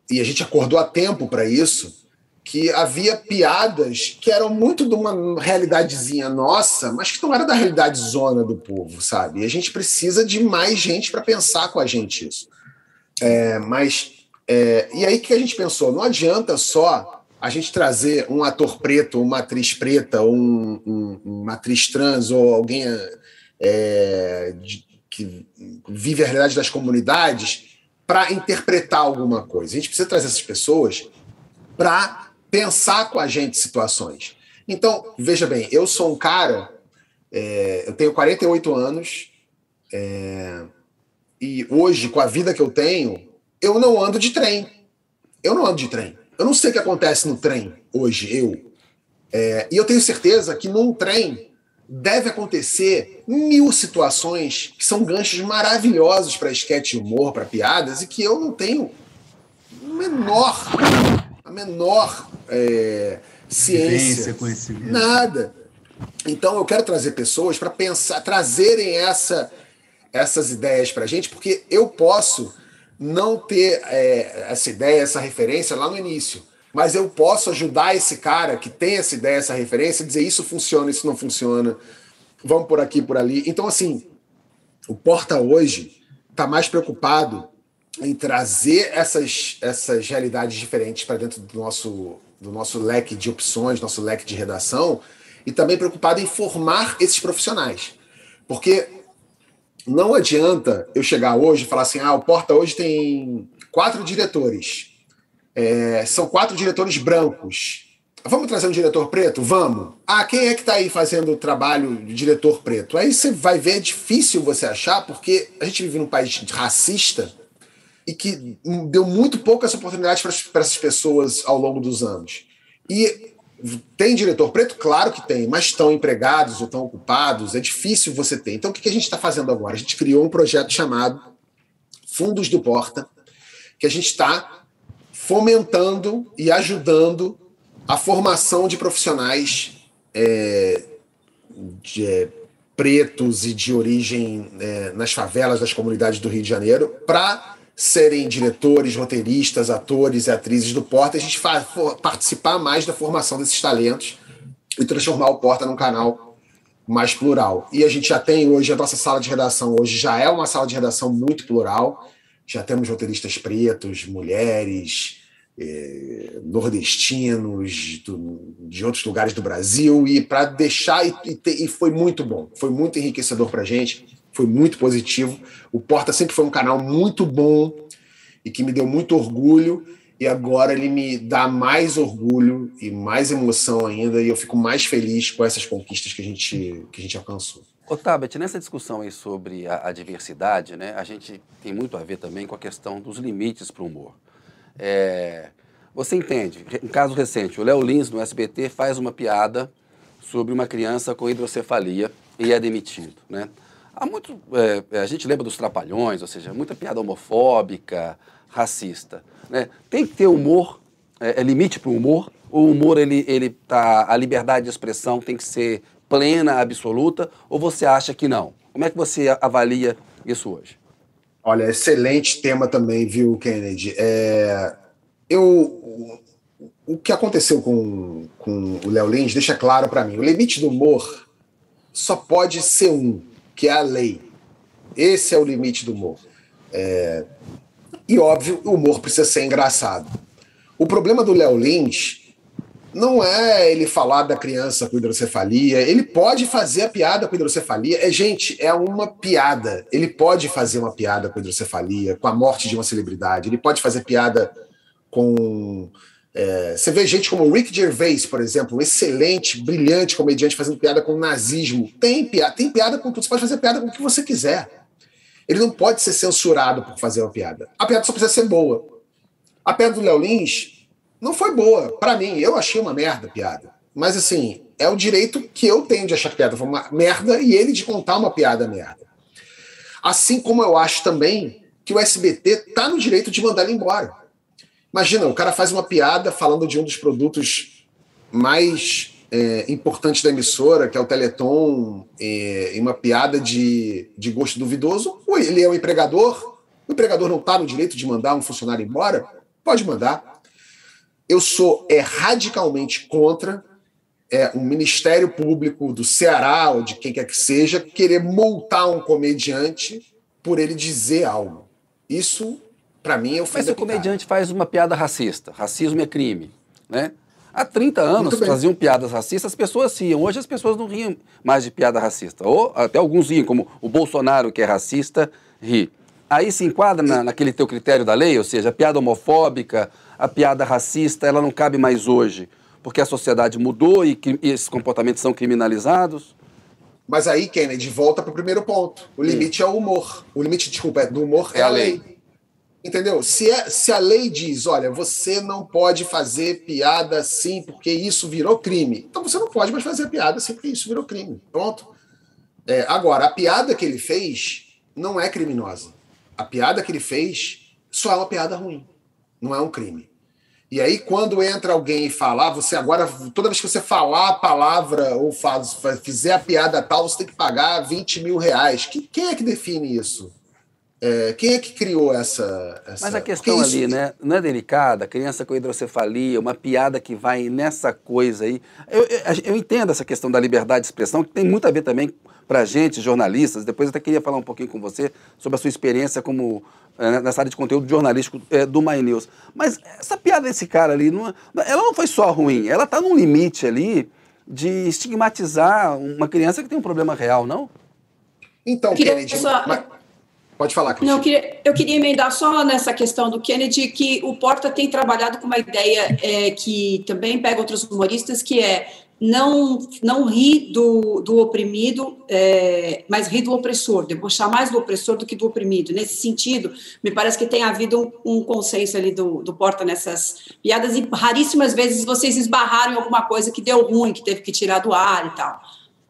e a gente acordou a tempo para isso, que havia piadas que eram muito de uma realidadezinha nossa, mas que não era da realidade zona do povo, sabe? E a gente precisa de mais gente para pensar com a gente isso. É, mas é, e aí que a gente pensou? Não adianta só a gente trazer um ator preto, uma atriz preta, um, um, uma atriz trans ou alguém é, de, que vive a realidade das comunidades para interpretar alguma coisa. A gente precisa trazer essas pessoas para pensar com a gente situações. Então, veja bem, eu sou um cara, é, eu tenho 48 anos, é, e hoje, com a vida que eu tenho, eu não ando de trem. Eu não ando de trem. Eu não sei o que acontece no trem hoje, eu. É, e eu tenho certeza que num trem deve acontecer mil situações que são ganchos maravilhosos para esquete humor, para piadas, e que eu não tenho menor a menor é, ciência, conhecimento. nada. Então eu quero trazer pessoas para pensar, trazerem essa, essas ideias para a gente, porque eu posso não ter é, essa ideia, essa referência lá no início, mas eu posso ajudar esse cara que tem essa ideia, essa referência, a dizer isso funciona, isso não funciona, vamos por aqui, por ali. Então assim, o Porta hoje está mais preocupado em trazer essas, essas realidades diferentes para dentro do nosso, do nosso leque de opções, nosso leque de redação, e também preocupado em formar esses profissionais. Porque não adianta eu chegar hoje e falar assim: ah, o Porta hoje tem quatro diretores. É, são quatro diretores brancos. Vamos trazer um diretor preto? Vamos. Ah, quem é que está aí fazendo o trabalho de diretor preto? Aí você vai ver, é difícil você achar, porque a gente vive num país racista e que deu muito poucas oportunidades para essas pessoas ao longo dos anos. E tem diretor preto? Claro que tem, mas estão empregados ou estão ocupados, é difícil você ter. Então, o que a gente está fazendo agora? A gente criou um projeto chamado Fundos do Porta, que a gente está fomentando e ajudando a formação de profissionais é, de, é, pretos e de origem é, nas favelas das comunidades do Rio de Janeiro para serem diretores, roteiristas, atores e atrizes do Porta, a gente participar mais da formação desses talentos e transformar o Porta num canal mais plural. E a gente já tem hoje, a nossa sala de redação hoje já é uma sala de redação muito plural, já temos roteiristas pretos, mulheres, é, nordestinos, do, de outros lugares do Brasil, e para deixar, e, e, e, foi muito bom, foi muito enriquecedor para a gente, foi muito positivo. O Porta sempre foi um canal muito bom e que me deu muito orgulho, e agora ele me dá mais orgulho e mais emoção ainda, e eu fico mais feliz com essas conquistas que a gente, que a gente alcançou. Ô, Tabet, nessa discussão aí sobre a, a diversidade, né, a gente tem muito a ver também com a questão dos limites para o humor. É, você entende? Um caso recente, o Léo Lins, no SBT, faz uma piada sobre uma criança com hidrocefalia e é demitido. Né? Há muito, é, a gente lembra dos trapalhões, ou seja, muita piada homofóbica, racista. Né? Tem que ter humor, é, é limite para o humor. O humor, ele, ele tá, a liberdade de expressão tem que ser plena, absoluta, ou você acha que não? Como é que você avalia isso hoje? Olha, excelente tema também, viu, Kennedy? É, eu, o que aconteceu com, com o Léo Lins deixa claro para mim: o limite do humor só pode ser um, que é a lei. Esse é o limite do humor. É, e óbvio, o humor precisa ser engraçado. O problema do Léo Lins não é ele falar da criança com hidrocefalia. Ele pode fazer a piada com hidrocefalia. É, gente, é uma piada. Ele pode fazer uma piada com hidrocefalia, com a morte de uma celebridade. Ele pode fazer piada com. É, você vê gente como Rick Gervais, por exemplo, um excelente, brilhante comediante fazendo piada com o nazismo. Tem piada, tem piada com tudo. Você pode fazer piada com o que você quiser. Ele não pode ser censurado por fazer uma piada. A piada só precisa ser boa. A piada do Léo Lins não foi boa. para mim, eu achei uma merda a piada. Mas assim, é o direito que eu tenho de achar que a piada foi uma merda e ele de contar uma piada merda. Assim como eu acho também que o SBT tá no direito de mandar ele embora. Imagina, o cara faz uma piada falando de um dos produtos mais é, importantes da emissora, que é o Teleton, é, e uma piada de, de gosto duvidoso. Ele é um empregador, o empregador não está no direito de mandar um funcionário embora? Pode mandar eu sou é, radicalmente contra é, um Ministério Público do Ceará ou de quem quer que seja querer multar um comediante por ele dizer algo. Isso, para mim, é o Mas o comediante faz uma piada racista. Racismo é crime, né? Há 30 anos faziam piadas racistas, as pessoas riam. Hoje as pessoas não riam mais de piada racista. Ou até alguns riam, como o Bolsonaro, que é racista, ri. Aí se enquadra na, naquele teu critério da lei, ou seja, a piada homofóbica, a piada racista ela não cabe mais hoje, porque a sociedade mudou e, e esses comportamentos são criminalizados? Mas aí, Kennedy, volta para o primeiro ponto. O limite é o humor. O limite, desculpa, é do humor é, é a lei. lei. Entendeu? Se, é, se a lei diz, olha, você não pode fazer piada assim porque isso virou crime, então você não pode mais fazer piada assim porque isso virou crime. Pronto. É, agora, a piada que ele fez não é criminosa. A piada que ele fez só é uma piada ruim não é um crime. E aí, quando entra alguém e fala, ah, você agora, toda vez que você falar a palavra ou faz, fizer a piada tal, você tem que pagar 20 mil reais. Que, quem é que define isso? É, quem é que criou essa. essa... Mas a questão ali, isso... né? Não é delicada? Criança com hidrocefalia, uma piada que vai nessa coisa aí. Eu, eu, eu entendo essa questão da liberdade de expressão, que tem muito a ver também para a gente, jornalistas. Depois eu até queria falar um pouquinho com você sobre a sua experiência como é, nessa área de conteúdo jornalístico é, do My News. Mas essa piada desse cara ali, não, ela não foi só ruim, ela está num limite ali de estigmatizar uma criança que tem um problema real, não? Então, Kennedy, só... mas... Pode falar, Cristina. Não, eu, queria, eu queria emendar só nessa questão do Kennedy, que o Porta tem trabalhado com uma ideia é, que também pega outros humoristas, que é não, não rir do, do oprimido, é, mas rir do opressor, debochar mais do opressor do que do oprimido. Nesse sentido, me parece que tem havido um, um consenso ali do, do Porta nessas piadas, e raríssimas vezes vocês esbarraram em alguma coisa que deu ruim, que teve que tirar do ar e tal.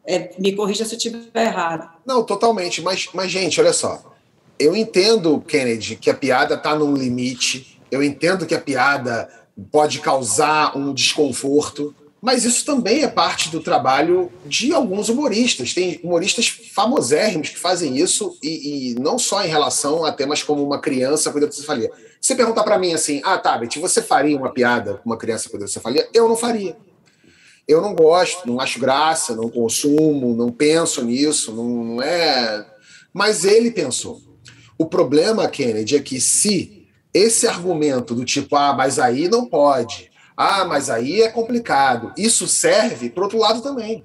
É, me corrija se eu estiver errado. Não, totalmente. Mas, mas, gente, olha só eu entendo, Kennedy, que a piada está num limite, eu entendo que a piada pode causar um desconforto, mas isso também é parte do trabalho de alguns humoristas. Tem humoristas famosérrimos que fazem isso, e, e não só em relação a temas como uma criança com hidrocefalia. Se você perguntar para mim assim, ah, Tabet, você faria uma piada com uma criança com hidrocefalia? Eu não faria. Eu não gosto, não acho graça, não consumo, não penso nisso, não, não é. Mas ele pensou. O problema, Kennedy, é que se esse argumento do tipo, ah, mas aí não pode, ah, mas aí é complicado, isso serve para outro lado também.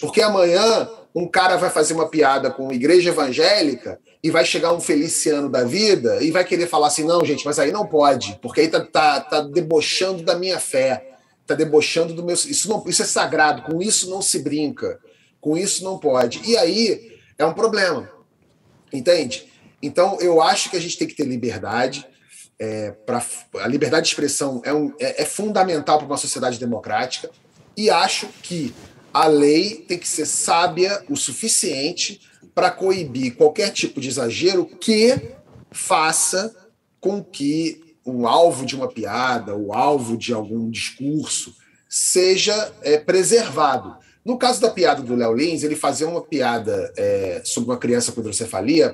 Porque amanhã um cara vai fazer uma piada com igreja evangélica e vai chegar um feliciano da vida e vai querer falar assim: não, gente, mas aí não pode, porque aí tá, tá, tá debochando da minha fé, tá debochando do meu. Isso, não, isso é sagrado, com isso não se brinca, com isso não pode. E aí é um problema, entende? Então, eu acho que a gente tem que ter liberdade. É, pra, a liberdade de expressão é, um, é, é fundamental para uma sociedade democrática e acho que a lei tem que ser sábia o suficiente para coibir qualquer tipo de exagero que faça com que o alvo de uma piada, o alvo de algum discurso, seja é, preservado. No caso da piada do Léo Lins, ele fazia uma piada é, sobre uma criança com hidrocefalia,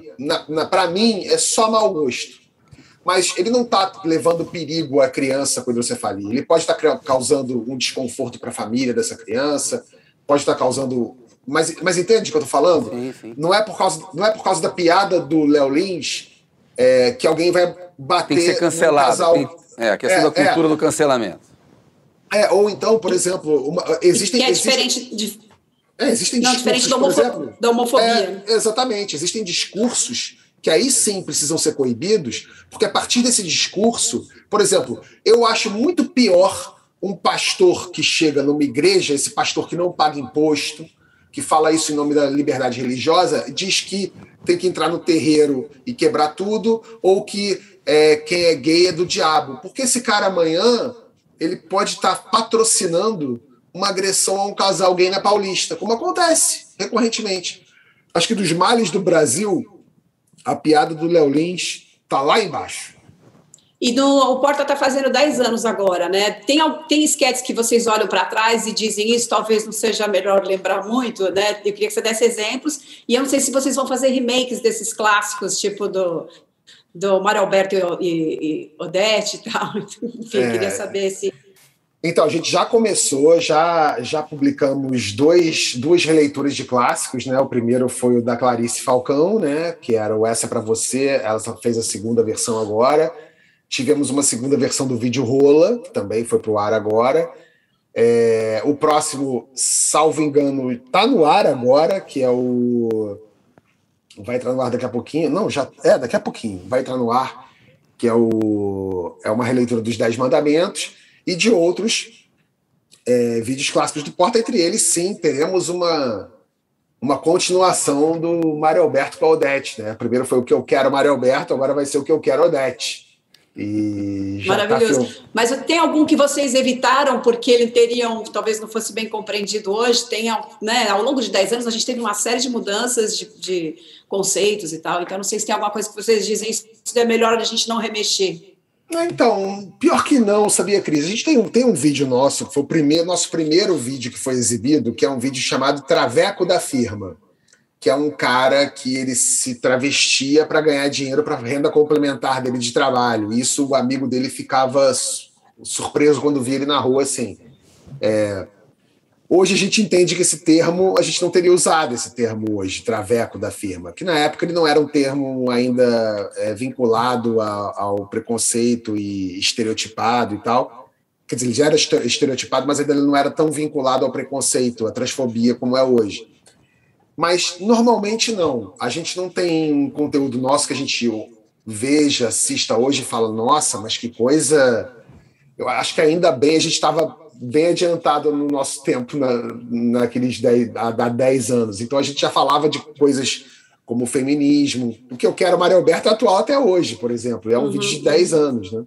para mim, é só mau gosto. Mas ele não está levando perigo à criança com hidrocefalia. Ele pode estar tá causando um desconforto para a família dessa criança, pode estar tá causando. Mas, mas entende o que eu estou falando? Sim, sim. Não, é por causa, não é por causa da piada do Léo Lins é, que alguém vai bater. Tem que ser cancelado. Tem, é, a questão é, da cultura é. do cancelamento. É, ou então, por exemplo, uma, existem. Que é existem, diferente de. É, existem não, diferente da, homofo exemplo, da homofobia. É, exatamente. Existem discursos que aí sim precisam ser coibidos, porque a partir desse discurso, por exemplo, eu acho muito pior um pastor que chega numa igreja, esse pastor que não paga imposto, que fala isso em nome da liberdade religiosa, diz que tem que entrar no terreiro e quebrar tudo, ou que é, quem é gay é do diabo. Porque esse cara amanhã ele pode estar tá patrocinando uma agressão a um casal gay na Paulista, como acontece recorrentemente. Acho que dos males do Brasil, a piada do Léo Lins está lá embaixo. E o Porta está fazendo 10 anos agora, né? Tem, tem esquetes que vocês olham para trás e dizem isso, talvez não seja melhor lembrar muito, né? Eu queria que você desse exemplos. E eu não sei se vocês vão fazer remakes desses clássicos, tipo do do Mário Alberto e, e, Odete e tal. <laughs> Enfim, é. queria saber se. Então, a gente já começou, já, já publicamos dois, duas releituras de clássicos, né? O primeiro foi o da Clarice Falcão, né? Que era o Essa é para Você, ela fez a segunda versão agora. Tivemos uma segunda versão do vídeo Rola, que também foi para o ar agora. É, o próximo, salvo engano, está no ar agora, que é o vai entrar no ar daqui a pouquinho. Não, já é, daqui a pouquinho. Vai entrar no ar, que é, o, é uma releitura dos Dez Mandamentos e de outros é, vídeos clássicos do Porta. Entre eles, sim, teremos uma, uma continuação do Mário Alberto com a Odete. Né? Primeiro foi o que eu quero, Mário Alberto, agora vai ser o que eu quero, Odete. Tá Maravilhoso. Tá Mas tem algum que vocês evitaram porque ele teriam, talvez não fosse bem compreendido hoje? Tem, né, ao longo de 10 anos a gente teve uma série de mudanças de, de conceitos e tal. Então não sei se tem alguma coisa que vocês dizem isso é melhor a gente não remexer. Então, pior que não, sabia, Cris? A gente tem um, tem um vídeo nosso, que foi o primeiro, nosso primeiro vídeo que foi exibido, que é um vídeo chamado Traveco da Firma que é um cara que ele se travestia para ganhar dinheiro para renda complementar dele de trabalho. Isso o amigo dele ficava surpreso quando via ele na rua assim. É... Hoje a gente entende que esse termo, a gente não teria usado esse termo hoje, traveco da firma, que na época ele não era um termo ainda é, vinculado a, ao preconceito e estereotipado e tal. Quer dizer, ele já era estereotipado, mas ainda não era tão vinculado ao preconceito, à transfobia como é hoje. Mas normalmente não. A gente não tem um conteúdo nosso que a gente veja, assista hoje e fala, nossa, mas que coisa. Eu acho que ainda bem a gente estava bem adiantado no nosso tempo, na, naqueles 10, há 10 anos. Então a gente já falava de coisas como o feminismo. O que eu quero, Maria Alberta, é atual até hoje, por exemplo. É um uhum. vídeo de 10 anos, né?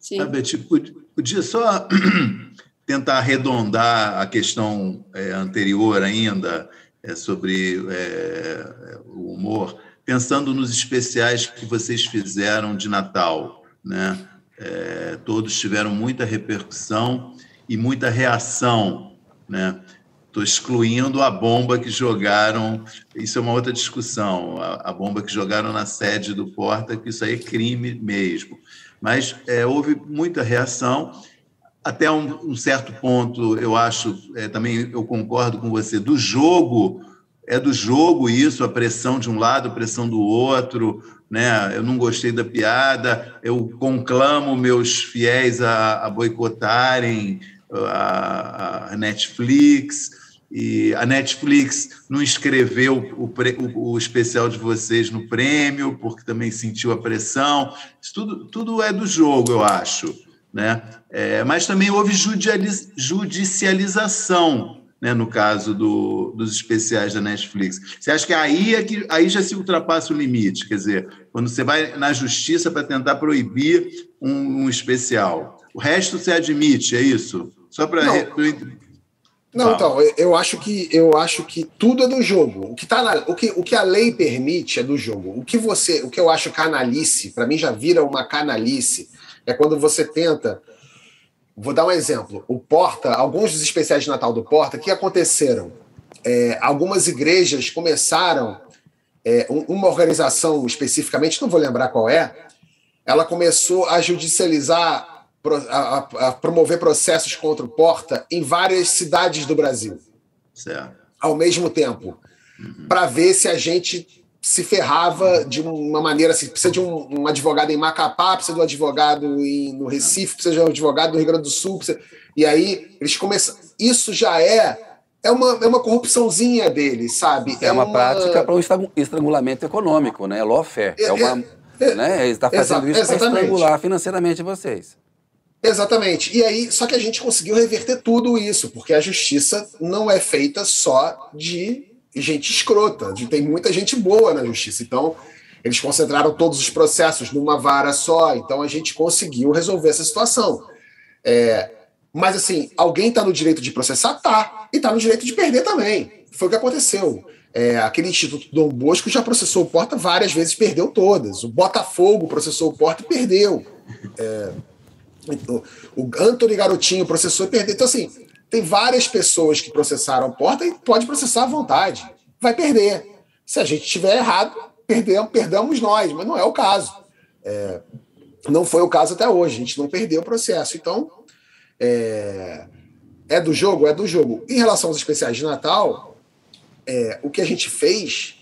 Sim. Ah, Betty, podia só <clears throat> tentar arredondar a questão é, anterior ainda é, sobre é, o humor, pensando nos especiais que vocês fizeram de Natal, né? É, todos tiveram muita repercussão e muita reação, né? Estou excluindo a bomba que jogaram. Isso é uma outra discussão. A, a, bomba que jogaram na sede do Porta, que isso aí é crime mesmo. Mas é, houve muita reação. Até um, um certo ponto, eu acho, é, também eu concordo com você, do jogo, é do jogo isso, a pressão de um lado, a pressão do outro, né? Eu não gostei da piada, eu conclamo meus fiéis a, a boicotarem a, a Netflix e a Netflix não escreveu o, o, o, especial de vocês no prêmio, porque também sentiu a pressão. Isso tudo, tudo é do jogo, eu acho. Né? É, mas também houve judicialização né, no caso do, dos especiais da Netflix. Você acha que aí, é que aí já se ultrapassa o limite? Quer dizer, quando você vai na justiça para tentar proibir um, um especial. O resto você admite, é isso? Só para não, então, eu acho que eu acho que tudo é do jogo. O que, tá na, o, que, o que a lei permite é do jogo. O que você, o que eu acho canalice, para mim já vira uma canalice, é quando você tenta. Vou dar um exemplo. O Porta, alguns dos especiais de Natal do Porta, que aconteceram? É, algumas igrejas começaram, é, uma organização especificamente, não vou lembrar qual é, ela começou a judicializar a, a, promover processos contra o Porta em várias cidades do Brasil. Certo. Ao mesmo tempo. Uhum. Para ver se a gente se ferrava de uma maneira assim, precisa de um, um advogado em Macapá, precisa de um advogado em, no Recife, precisa de um advogado no Rio Grande do Sul, precisa... e aí eles começam, isso já é é uma, é uma corrupçãozinha deles, sabe? É, é uma, uma, prática para um estrangulamento econômico, né? Lawfare. É, é uma, é, né? Ele está fazendo isso para estrangular financeiramente vocês. Exatamente. E aí, só que a gente conseguiu reverter tudo isso, porque a justiça não é feita só de gente escrota, tem muita gente boa na justiça. Então, eles concentraram todos os processos numa vara só, então a gente conseguiu resolver essa situação. É, mas assim, alguém está no direito de processar? Tá. E está no direito de perder também. Foi o que aconteceu. É, aquele Instituto Dom Bosco já processou o Porta várias vezes, perdeu todas. O Botafogo processou o Porta e perdeu. É, o Anthony Garotinho processou e perdeu. Então, assim, tem várias pessoas que processaram porta e pode processar à vontade. Vai perder. Se a gente tiver errado, perdemos, perdemos nós, mas não é o caso. É, não foi o caso até hoje, a gente não perdeu o processo. Então, é, é do jogo? É do jogo. Em relação aos especiais de Natal, é, o que a gente fez,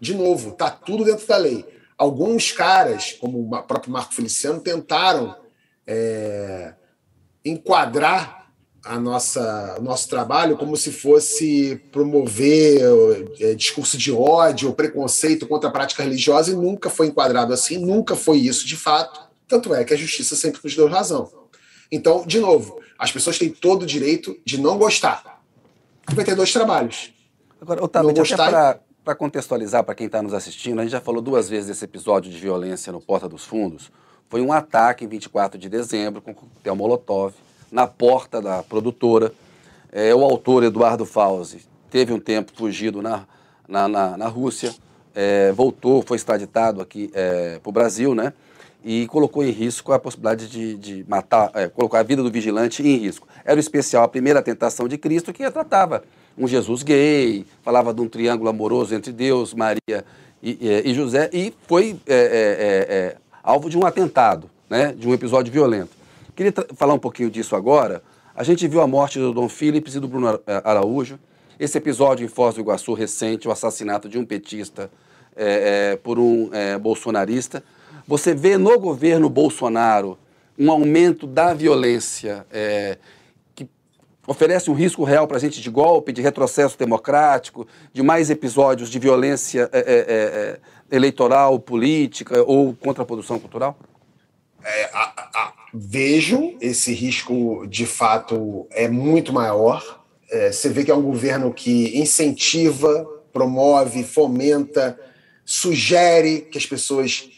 de novo, tá tudo dentro da lei. Alguns caras, como o próprio Marco Feliciano, tentaram é, enquadrar a nossa, o nosso trabalho como se fosse promover é, discurso de ódio, preconceito contra a prática religiosa, e nunca foi enquadrado assim, nunca foi isso de fato. Tanto é que a justiça sempre nos deu razão. Então, de novo, as pessoas têm todo o direito de não gostar. Vai ter dois trabalhos. Agora, Otávio, gostar... para contextualizar para quem está nos assistindo, a gente já falou duas vezes desse episódio de violência no Porta dos Fundos. Foi um ataque em 24 de dezembro com coquetel Molotov na porta da produtora. É, o autor, Eduardo Fauzi, teve um tempo fugido na, na, na, na Rússia, é, voltou, foi extraditado aqui é, para o Brasil, né? E colocou em risco a possibilidade de, de matar, é, colocar a vida do vigilante em risco. Era o especial A Primeira Tentação de Cristo, que retratava um Jesus gay, falava de um triângulo amoroso entre Deus, Maria e, e, e José, e foi é, é, é alvo de um atentado, né, de um episódio violento. Queria falar um pouquinho disso agora. A gente viu a morte do Dom Phillips e do Bruno Araújo. Esse episódio em Foz do Iguaçu recente, o assassinato de um petista é, é, por um é, bolsonarista. Você vê no governo Bolsonaro um aumento da violência. Que, oferece um risco real para a gente de golpe, de retrocesso democrático, de mais episódios de violência eleitoral, política ou contra a produção cultural? É, a, vejo esse risco de fato é muito maior. É, você vê que é um governo que incentiva, promove, fomenta, sugere que as pessoas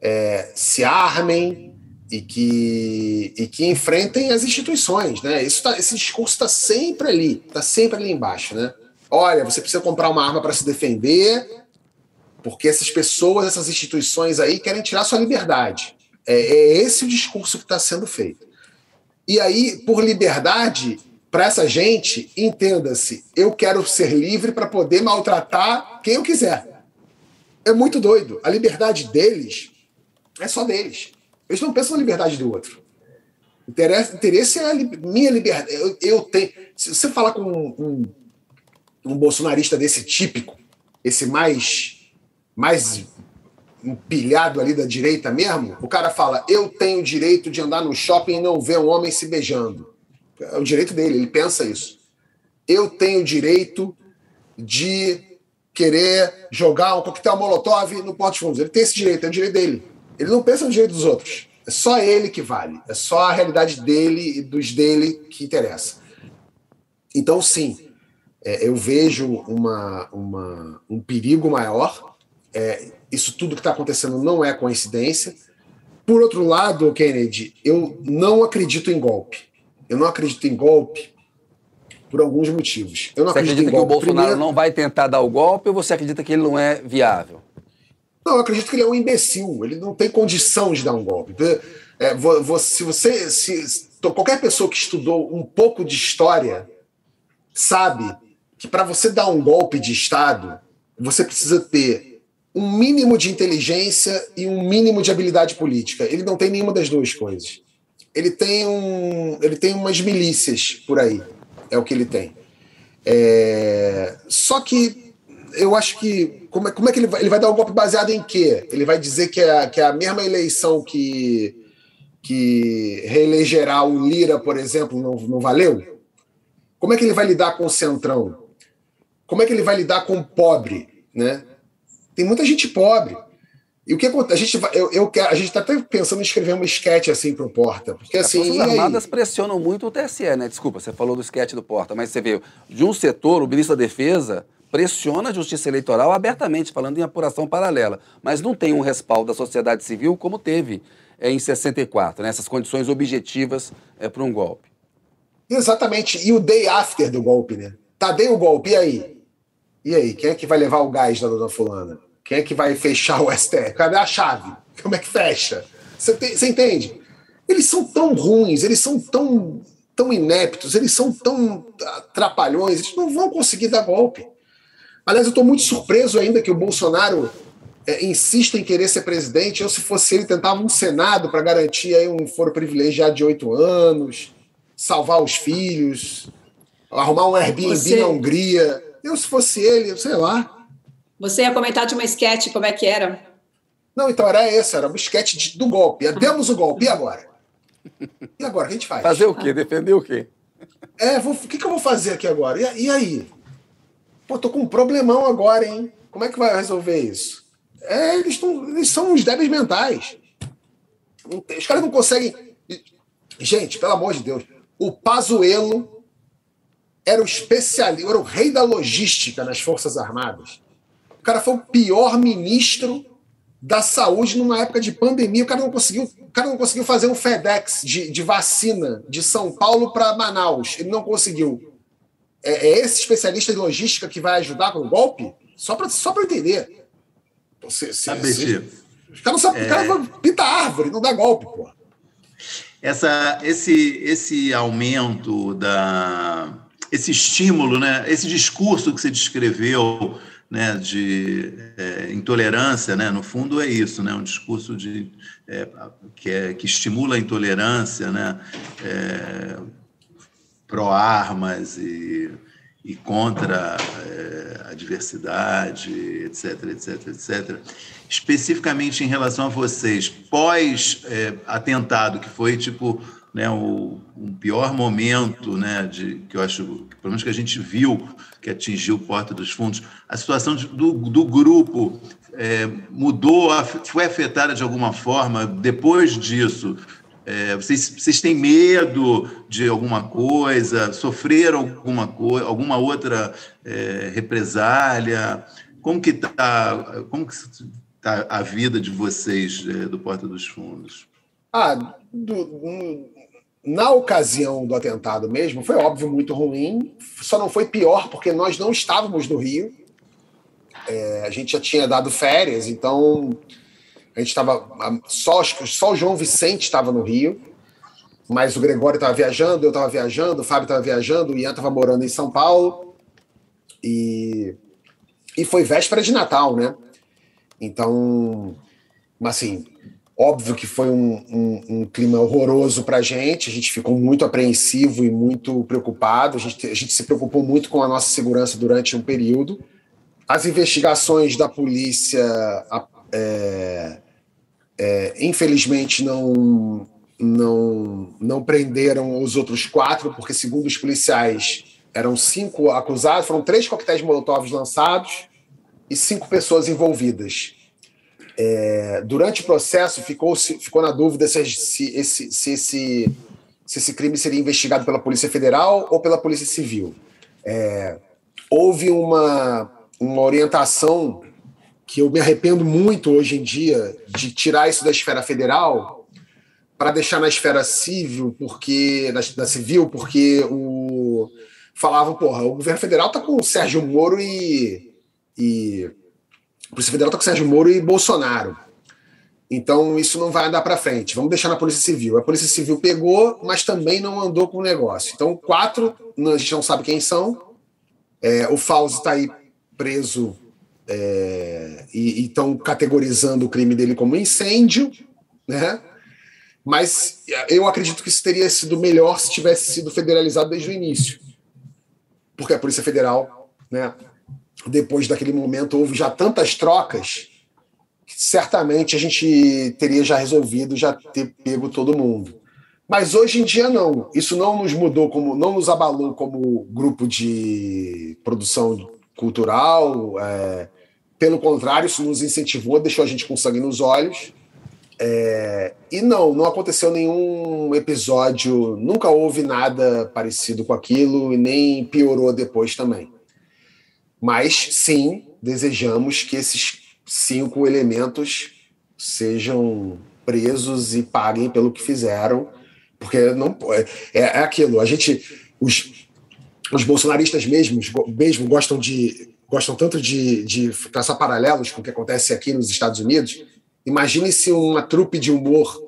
é, se armem e que, e que enfrentem as instituições. Né? Isso tá, esse discurso está sempre ali, está sempre ali embaixo. Né? Olha, você precisa comprar uma arma para se defender, porque essas pessoas, essas instituições aí querem tirar sua liberdade. É, é esse o discurso que está sendo feito. E aí, por liberdade, para essa gente, entenda-se, eu quero ser livre para poder maltratar quem eu quiser. É muito doido. A liberdade deles é só deles. Eles não pensam na liberdade do outro. Interesse, interesse é a li, minha liberdade. Eu, eu, tenho. Se você falar com um, um, um bolsonarista desse típico, esse mais mais empilhado ali da direita mesmo, o cara fala: Eu tenho o direito de andar no shopping e não ver um homem se beijando. É o direito dele, ele pensa isso. Eu tenho o direito de querer jogar um coquetel molotov no porto fundos. Ele tem esse direito, é o direito dele. Ele não pensa no direito dos outros. É só ele que vale. É só a realidade dele e dos dele que interessa. Então, sim, é, eu vejo uma, uma, um perigo maior. É, isso tudo que está acontecendo não é coincidência. Por outro lado, Kennedy, eu não acredito em golpe. Eu não acredito em golpe por alguns motivos. Eu não você acredito acredita que o Bolsonaro Primeiro... não vai tentar dar o golpe ou você acredita que ele não é viável? Não, eu acredito que ele é um imbecil. Ele não tem condição de dar um golpe. É, se você, se, qualquer pessoa que estudou um pouco de história sabe que para você dar um golpe de Estado, você precisa ter um mínimo de inteligência e um mínimo de habilidade política. Ele não tem nenhuma das duas coisas. Ele tem, um, ele tem umas milícias por aí, é o que ele tem. É, só que eu acho que. Como é, como é que ele vai, ele vai dar um golpe baseado em quê? Ele vai dizer que é, que é a mesma eleição que, que reelegerá o Lira, por exemplo, não, não valeu? Como é que ele vai lidar com o Centrão? Como é que ele vai lidar com o pobre? Né? Tem muita gente pobre. E o que acontece? A gente, vai, eu, eu, a gente está até pensando em escrever um sketch assim para o Porta. Porque assim. As Forças Armadas pressionam muito o TSE, né? Desculpa, você falou do sketch do Porta, mas você vê, de um setor, o ministro da Defesa pressiona a justiça eleitoral abertamente, falando em apuração paralela. Mas não tem um respaldo da sociedade civil como teve é, em 64, nessas né? condições objetivas é, para um golpe. Exatamente. E o day after do golpe, né? Tá, dei o golpe, e aí? E aí, quem é que vai levar o gás da dona Fulana? Quem é que vai fechar o STF? Cadê a chave? Como é que fecha? Você, tem, você entende? Eles são tão ruins, eles são tão, tão ineptos, eles são tão trapalhões, eles não vão conseguir dar golpe. Aliás, eu estou muito surpreso ainda que o Bolsonaro é, insista em querer ser presidente. Eu, se fosse ele, tentava um Senado para garantir aí um foro privilegiado de oito anos, salvar os filhos, arrumar um Airbnb Você... na Hungria. Eu, se fosse ele, sei lá. Você ia comentar de uma esquete, como é que era? Não, então era essa, era uma esquete do golpe. Demos o golpe, e agora? E agora, o que a gente faz? Fazer o quê? Defender o quê? É, vou, o que, que eu vou fazer aqui agora? E, e, aí? Pô, tô com um problemão agora, hein? Como é que vai resolver isso? É, eles, tão, eles são uns débeis mentais. Os caras não conseguem. Gente, pelo amor de Deus, o Pazuelo era o especialista, era o rei da logística nas Forças Armadas. O cara foi o pior ministro da saúde numa época de pandemia. O cara não conseguiu, o cara não conseguiu fazer um FedEx de, de vacina de São Paulo para Manaus. Ele não conseguiu. É, é, esse especialista em logística que vai ajudar com o golpe? Só para só entender. Se, se, se, os caras não sabem, é... o cara pita árvore, não dá golpe, pô. Essa, esse, esse aumento da, esse estímulo, né, esse discurso que você descreveu né, de é, intolerância, né, no fundo é isso, né, um discurso de, é, que, é, que estimula a intolerância, né, é, pró-armas e, e contra é, a diversidade, etc, etc, etc. Especificamente em relação a vocês, pós-atentado, é, que foi tipo né, o, um pior momento, né, de, que eu acho, pelo menos que a gente viu, que atingiu Porta dos Fundos, a situação de, do, do grupo é, mudou, foi afetada de alguma forma depois disso? É, vocês, vocês têm medo de alguma coisa? Sofreram alguma coisa, alguma outra é, represália? Como que está como que tá a vida de vocês é, do Porta dos Fundos? Ah, do, na ocasião do atentado mesmo, foi óbvio muito ruim. Só não foi pior porque nós não estávamos no Rio. É, a gente já tinha dado férias, então a gente estava. Só, só o João Vicente estava no Rio, mas o Gregório estava viajando, eu estava viajando, o Fábio estava viajando, o Ian estava morando em São Paulo. E, e foi véspera de Natal, né? Então, assim, óbvio que foi um, um, um clima horroroso para a gente, a gente ficou muito apreensivo e muito preocupado, a gente, a gente se preocupou muito com a nossa segurança durante um período. As investigações da polícia é, é, infelizmente não, não, não prenderam os outros quatro, porque, segundo os policiais, eram cinco acusados, foram três coquetéis Molotov lançados e cinco pessoas envolvidas. É, durante o processo, ficou, ficou na dúvida se, se, esse, se, esse, se esse crime seria investigado pela Polícia Federal ou pela Polícia Civil. É, houve uma, uma orientação que eu me arrependo muito hoje em dia de tirar isso da esfera federal para deixar na esfera civil, porque da, da, civil, porque o falavam, porra, o governo federal tá com o Sérgio Moro e, e Polícia Federal tá com Sérgio Moro e Bolsonaro. Então isso não vai andar para frente. Vamos deixar na Polícia Civil. A Polícia Civil pegou, mas também não andou com o negócio. Então quatro, a gente não sabe quem são. É, o Fausto está aí preso é, e estão categorizando o crime dele como incêndio, né? Mas eu acredito que isso teria sido melhor se tivesse sido federalizado desde o início, porque a Polícia Federal, né? Depois daquele momento houve já tantas trocas que certamente a gente teria já resolvido já ter pego todo mundo. Mas hoje em dia não. Isso não nos mudou como, não nos abalou como grupo de produção cultural. É, pelo contrário, isso nos incentivou, deixou a gente com sangue nos olhos. É, e não, não aconteceu nenhum episódio, nunca houve nada parecido com aquilo e nem piorou depois também. Mas sim, desejamos que esses cinco elementos sejam presos e paguem pelo que fizeram, porque não é, é aquilo. A gente, os, os bolsonaristas mesmos, mesmo gostam de gostam tanto de, de traçar paralelos com o que acontece aqui nos Estados Unidos. Imagine se uma trupe de humor,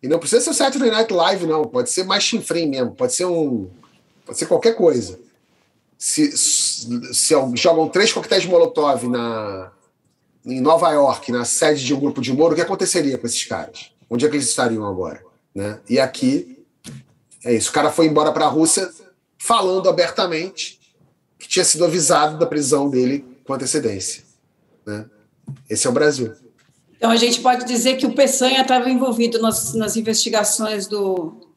e não precisa ser o Saturday Night Live, não, pode ser mais chinfrim mesmo, pode ser um. pode ser qualquer coisa. Se, se jogam três coquetéis Molotov na, em Nova York, na sede de um grupo de humor, o que aconteceria com esses caras? Onde é que eles estariam agora? Né? E aqui é isso. O cara foi embora para a Rússia falando abertamente que tinha sido avisado da prisão dele com antecedência. Né? Esse é o Brasil. Então a gente pode dizer que o Peçanha estava envolvido nas, nas investigações do,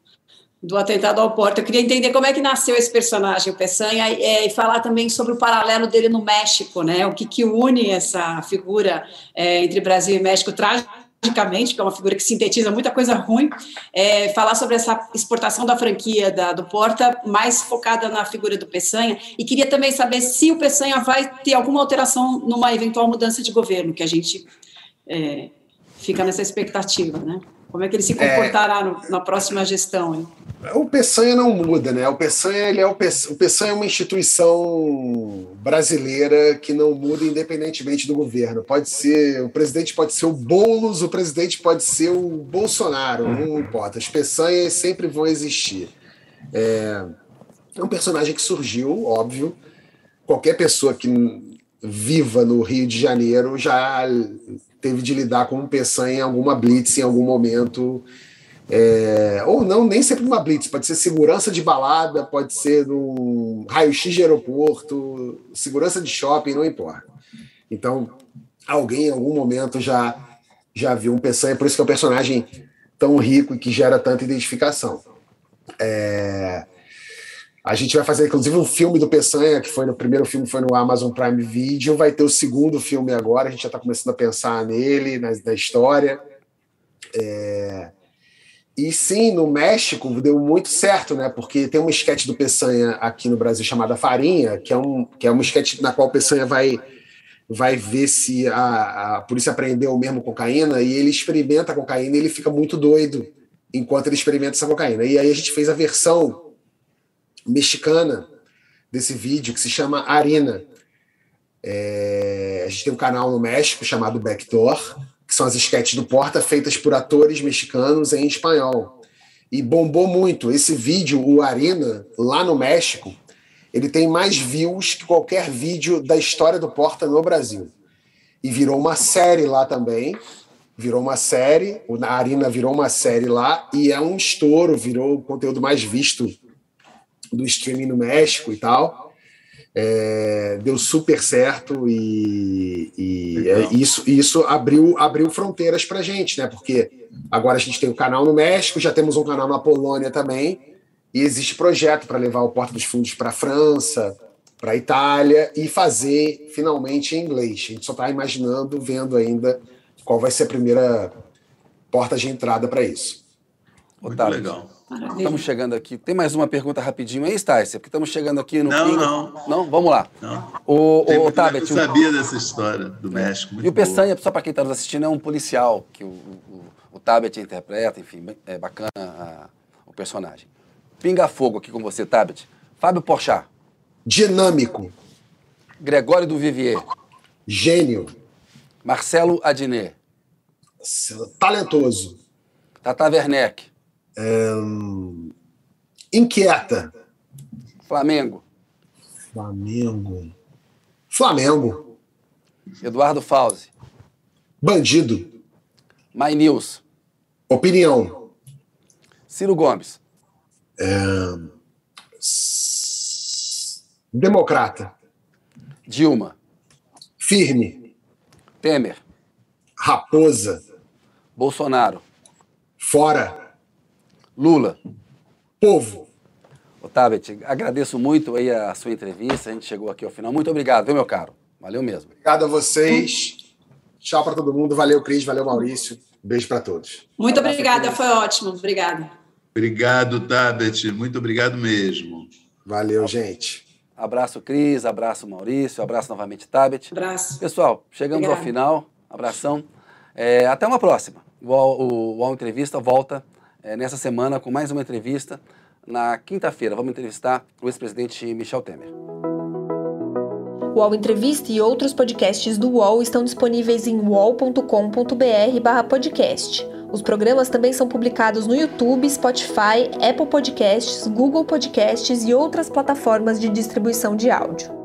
do atentado ao Porto. Eu queria entender como é que nasceu esse personagem, o Peçanha, é, e falar também sobre o paralelo dele no México, né? O que, que une essa figura é, entre Brasil e México, traz que é uma figura que sintetiza muita coisa ruim, é, falar sobre essa exportação da franquia da, do Porta, mais focada na figura do Peçanha, e queria também saber se o Peçanha vai ter alguma alteração numa eventual mudança de governo, que a gente é, fica nessa expectativa, né? Como é que ele se comportará é, no, na próxima gestão? Hein? O Peçanha não muda, né? O Peçanha, ele é o, Peçanha, o Peçanha é uma instituição brasileira que não muda independentemente do governo. Pode ser, o presidente pode ser o Boulos, o presidente pode ser o Bolsonaro, não importa. As Peçanhas sempre vão existir. É, é um personagem que surgiu, óbvio. Qualquer pessoa que viva no Rio de Janeiro já teve de lidar com um Peçanha em alguma blitz em algum momento. É, ou não, nem sempre numa blitz, pode ser segurança de balada, pode ser no raio-x de aeroporto, segurança de shopping, não importa. Então, alguém em algum momento já, já viu um Peçanha, por isso que é um personagem tão rico e que gera tanta identificação. É, a gente vai fazer, inclusive, um filme do Peçanha, que foi no primeiro filme, foi no Amazon Prime Video. Vai ter o segundo filme agora, a gente já está começando a pensar nele, na, na história. É, e sim, no México deu muito certo, né? Porque tem uma esquete do Peçanha aqui no Brasil chamada Farinha, que é, um, que é uma esquete na qual o Peçanha vai, vai ver se a, a polícia apreendeu mesmo cocaína e ele experimenta a cocaína e ele fica muito doido enquanto ele experimenta essa cocaína. E aí a gente fez a versão mexicana desse vídeo que se chama Arena. É, a gente tem um canal no México chamado Backdoor, que são as esquetes do Porta feitas por atores mexicanos em espanhol. E bombou muito. Esse vídeo, o Arena, lá no México, ele tem mais views que qualquer vídeo da história do Porta no Brasil. E virou uma série lá também. Virou uma série, a Arena virou uma série lá e é um estouro, virou o conteúdo mais visto do streaming no México e tal. É, deu super certo e, e é, isso, isso abriu, abriu fronteiras para gente, né? Porque agora a gente tem o um canal no México, já temos um canal na Polônia também, e existe projeto para levar o Porta dos Fundos para a França, para a Itália e fazer finalmente em inglês. A gente só está imaginando, vendo ainda qual vai ser a primeira porta de entrada para isso. Muito Otávio, legal. Maravilha. Estamos chegando aqui. Tem mais uma pergunta rapidinho aí, Stácia? Porque estamos chegando aqui no. Não, fim. não. Não? Vamos lá. Não. O, o, o Tabet, Eu sabia um... dessa história do México. E o Peçanha, só para quem está nos assistindo, é um policial que o, o, o Tabet interpreta, enfim, é bacana a, o personagem. Pinga Fogo aqui com você, Tabet. Fábio Porchat. Dinâmico. Gregório do Vivier. Gênio. Marcelo Adnet. Talentoso. Tata Werneck. Um, inquieta. Flamengo. Flamengo. Flamengo. Eduardo Fauzi. Bandido. My News. Opinião. Ciro Gomes. Um, democrata. Dilma. Firme. Temer. Raposa. Bolsonaro. Fora. Lula. Povo. Otávio, agradeço muito aí a sua entrevista. A gente chegou aqui ao final. Muito obrigado, viu, meu caro? Valeu mesmo. Obrigado a vocês. Tchau para todo mundo. Valeu, Cris. Valeu, Maurício. Beijo para todos. Muito obrigada, foi ótimo. Obrigada. Obrigado, Tabet. Muito obrigado mesmo. Valeu, gente. Abraço, Cris. Abraço, Maurício. Abraço novamente, Tabet. Abraço. Pessoal, chegamos Obrigada. ao final. Abração. É, até uma próxima. O UOL, o Entrevista volta é, nessa semana com mais uma entrevista. Na quinta-feira, vamos entrevistar o ex-presidente Michel Temer. O UOL Entrevista e outros podcasts do UOL estão disponíveis em uol.com.br/podcast. Os programas também são publicados no YouTube, Spotify, Apple Podcasts, Google Podcasts e outras plataformas de distribuição de áudio.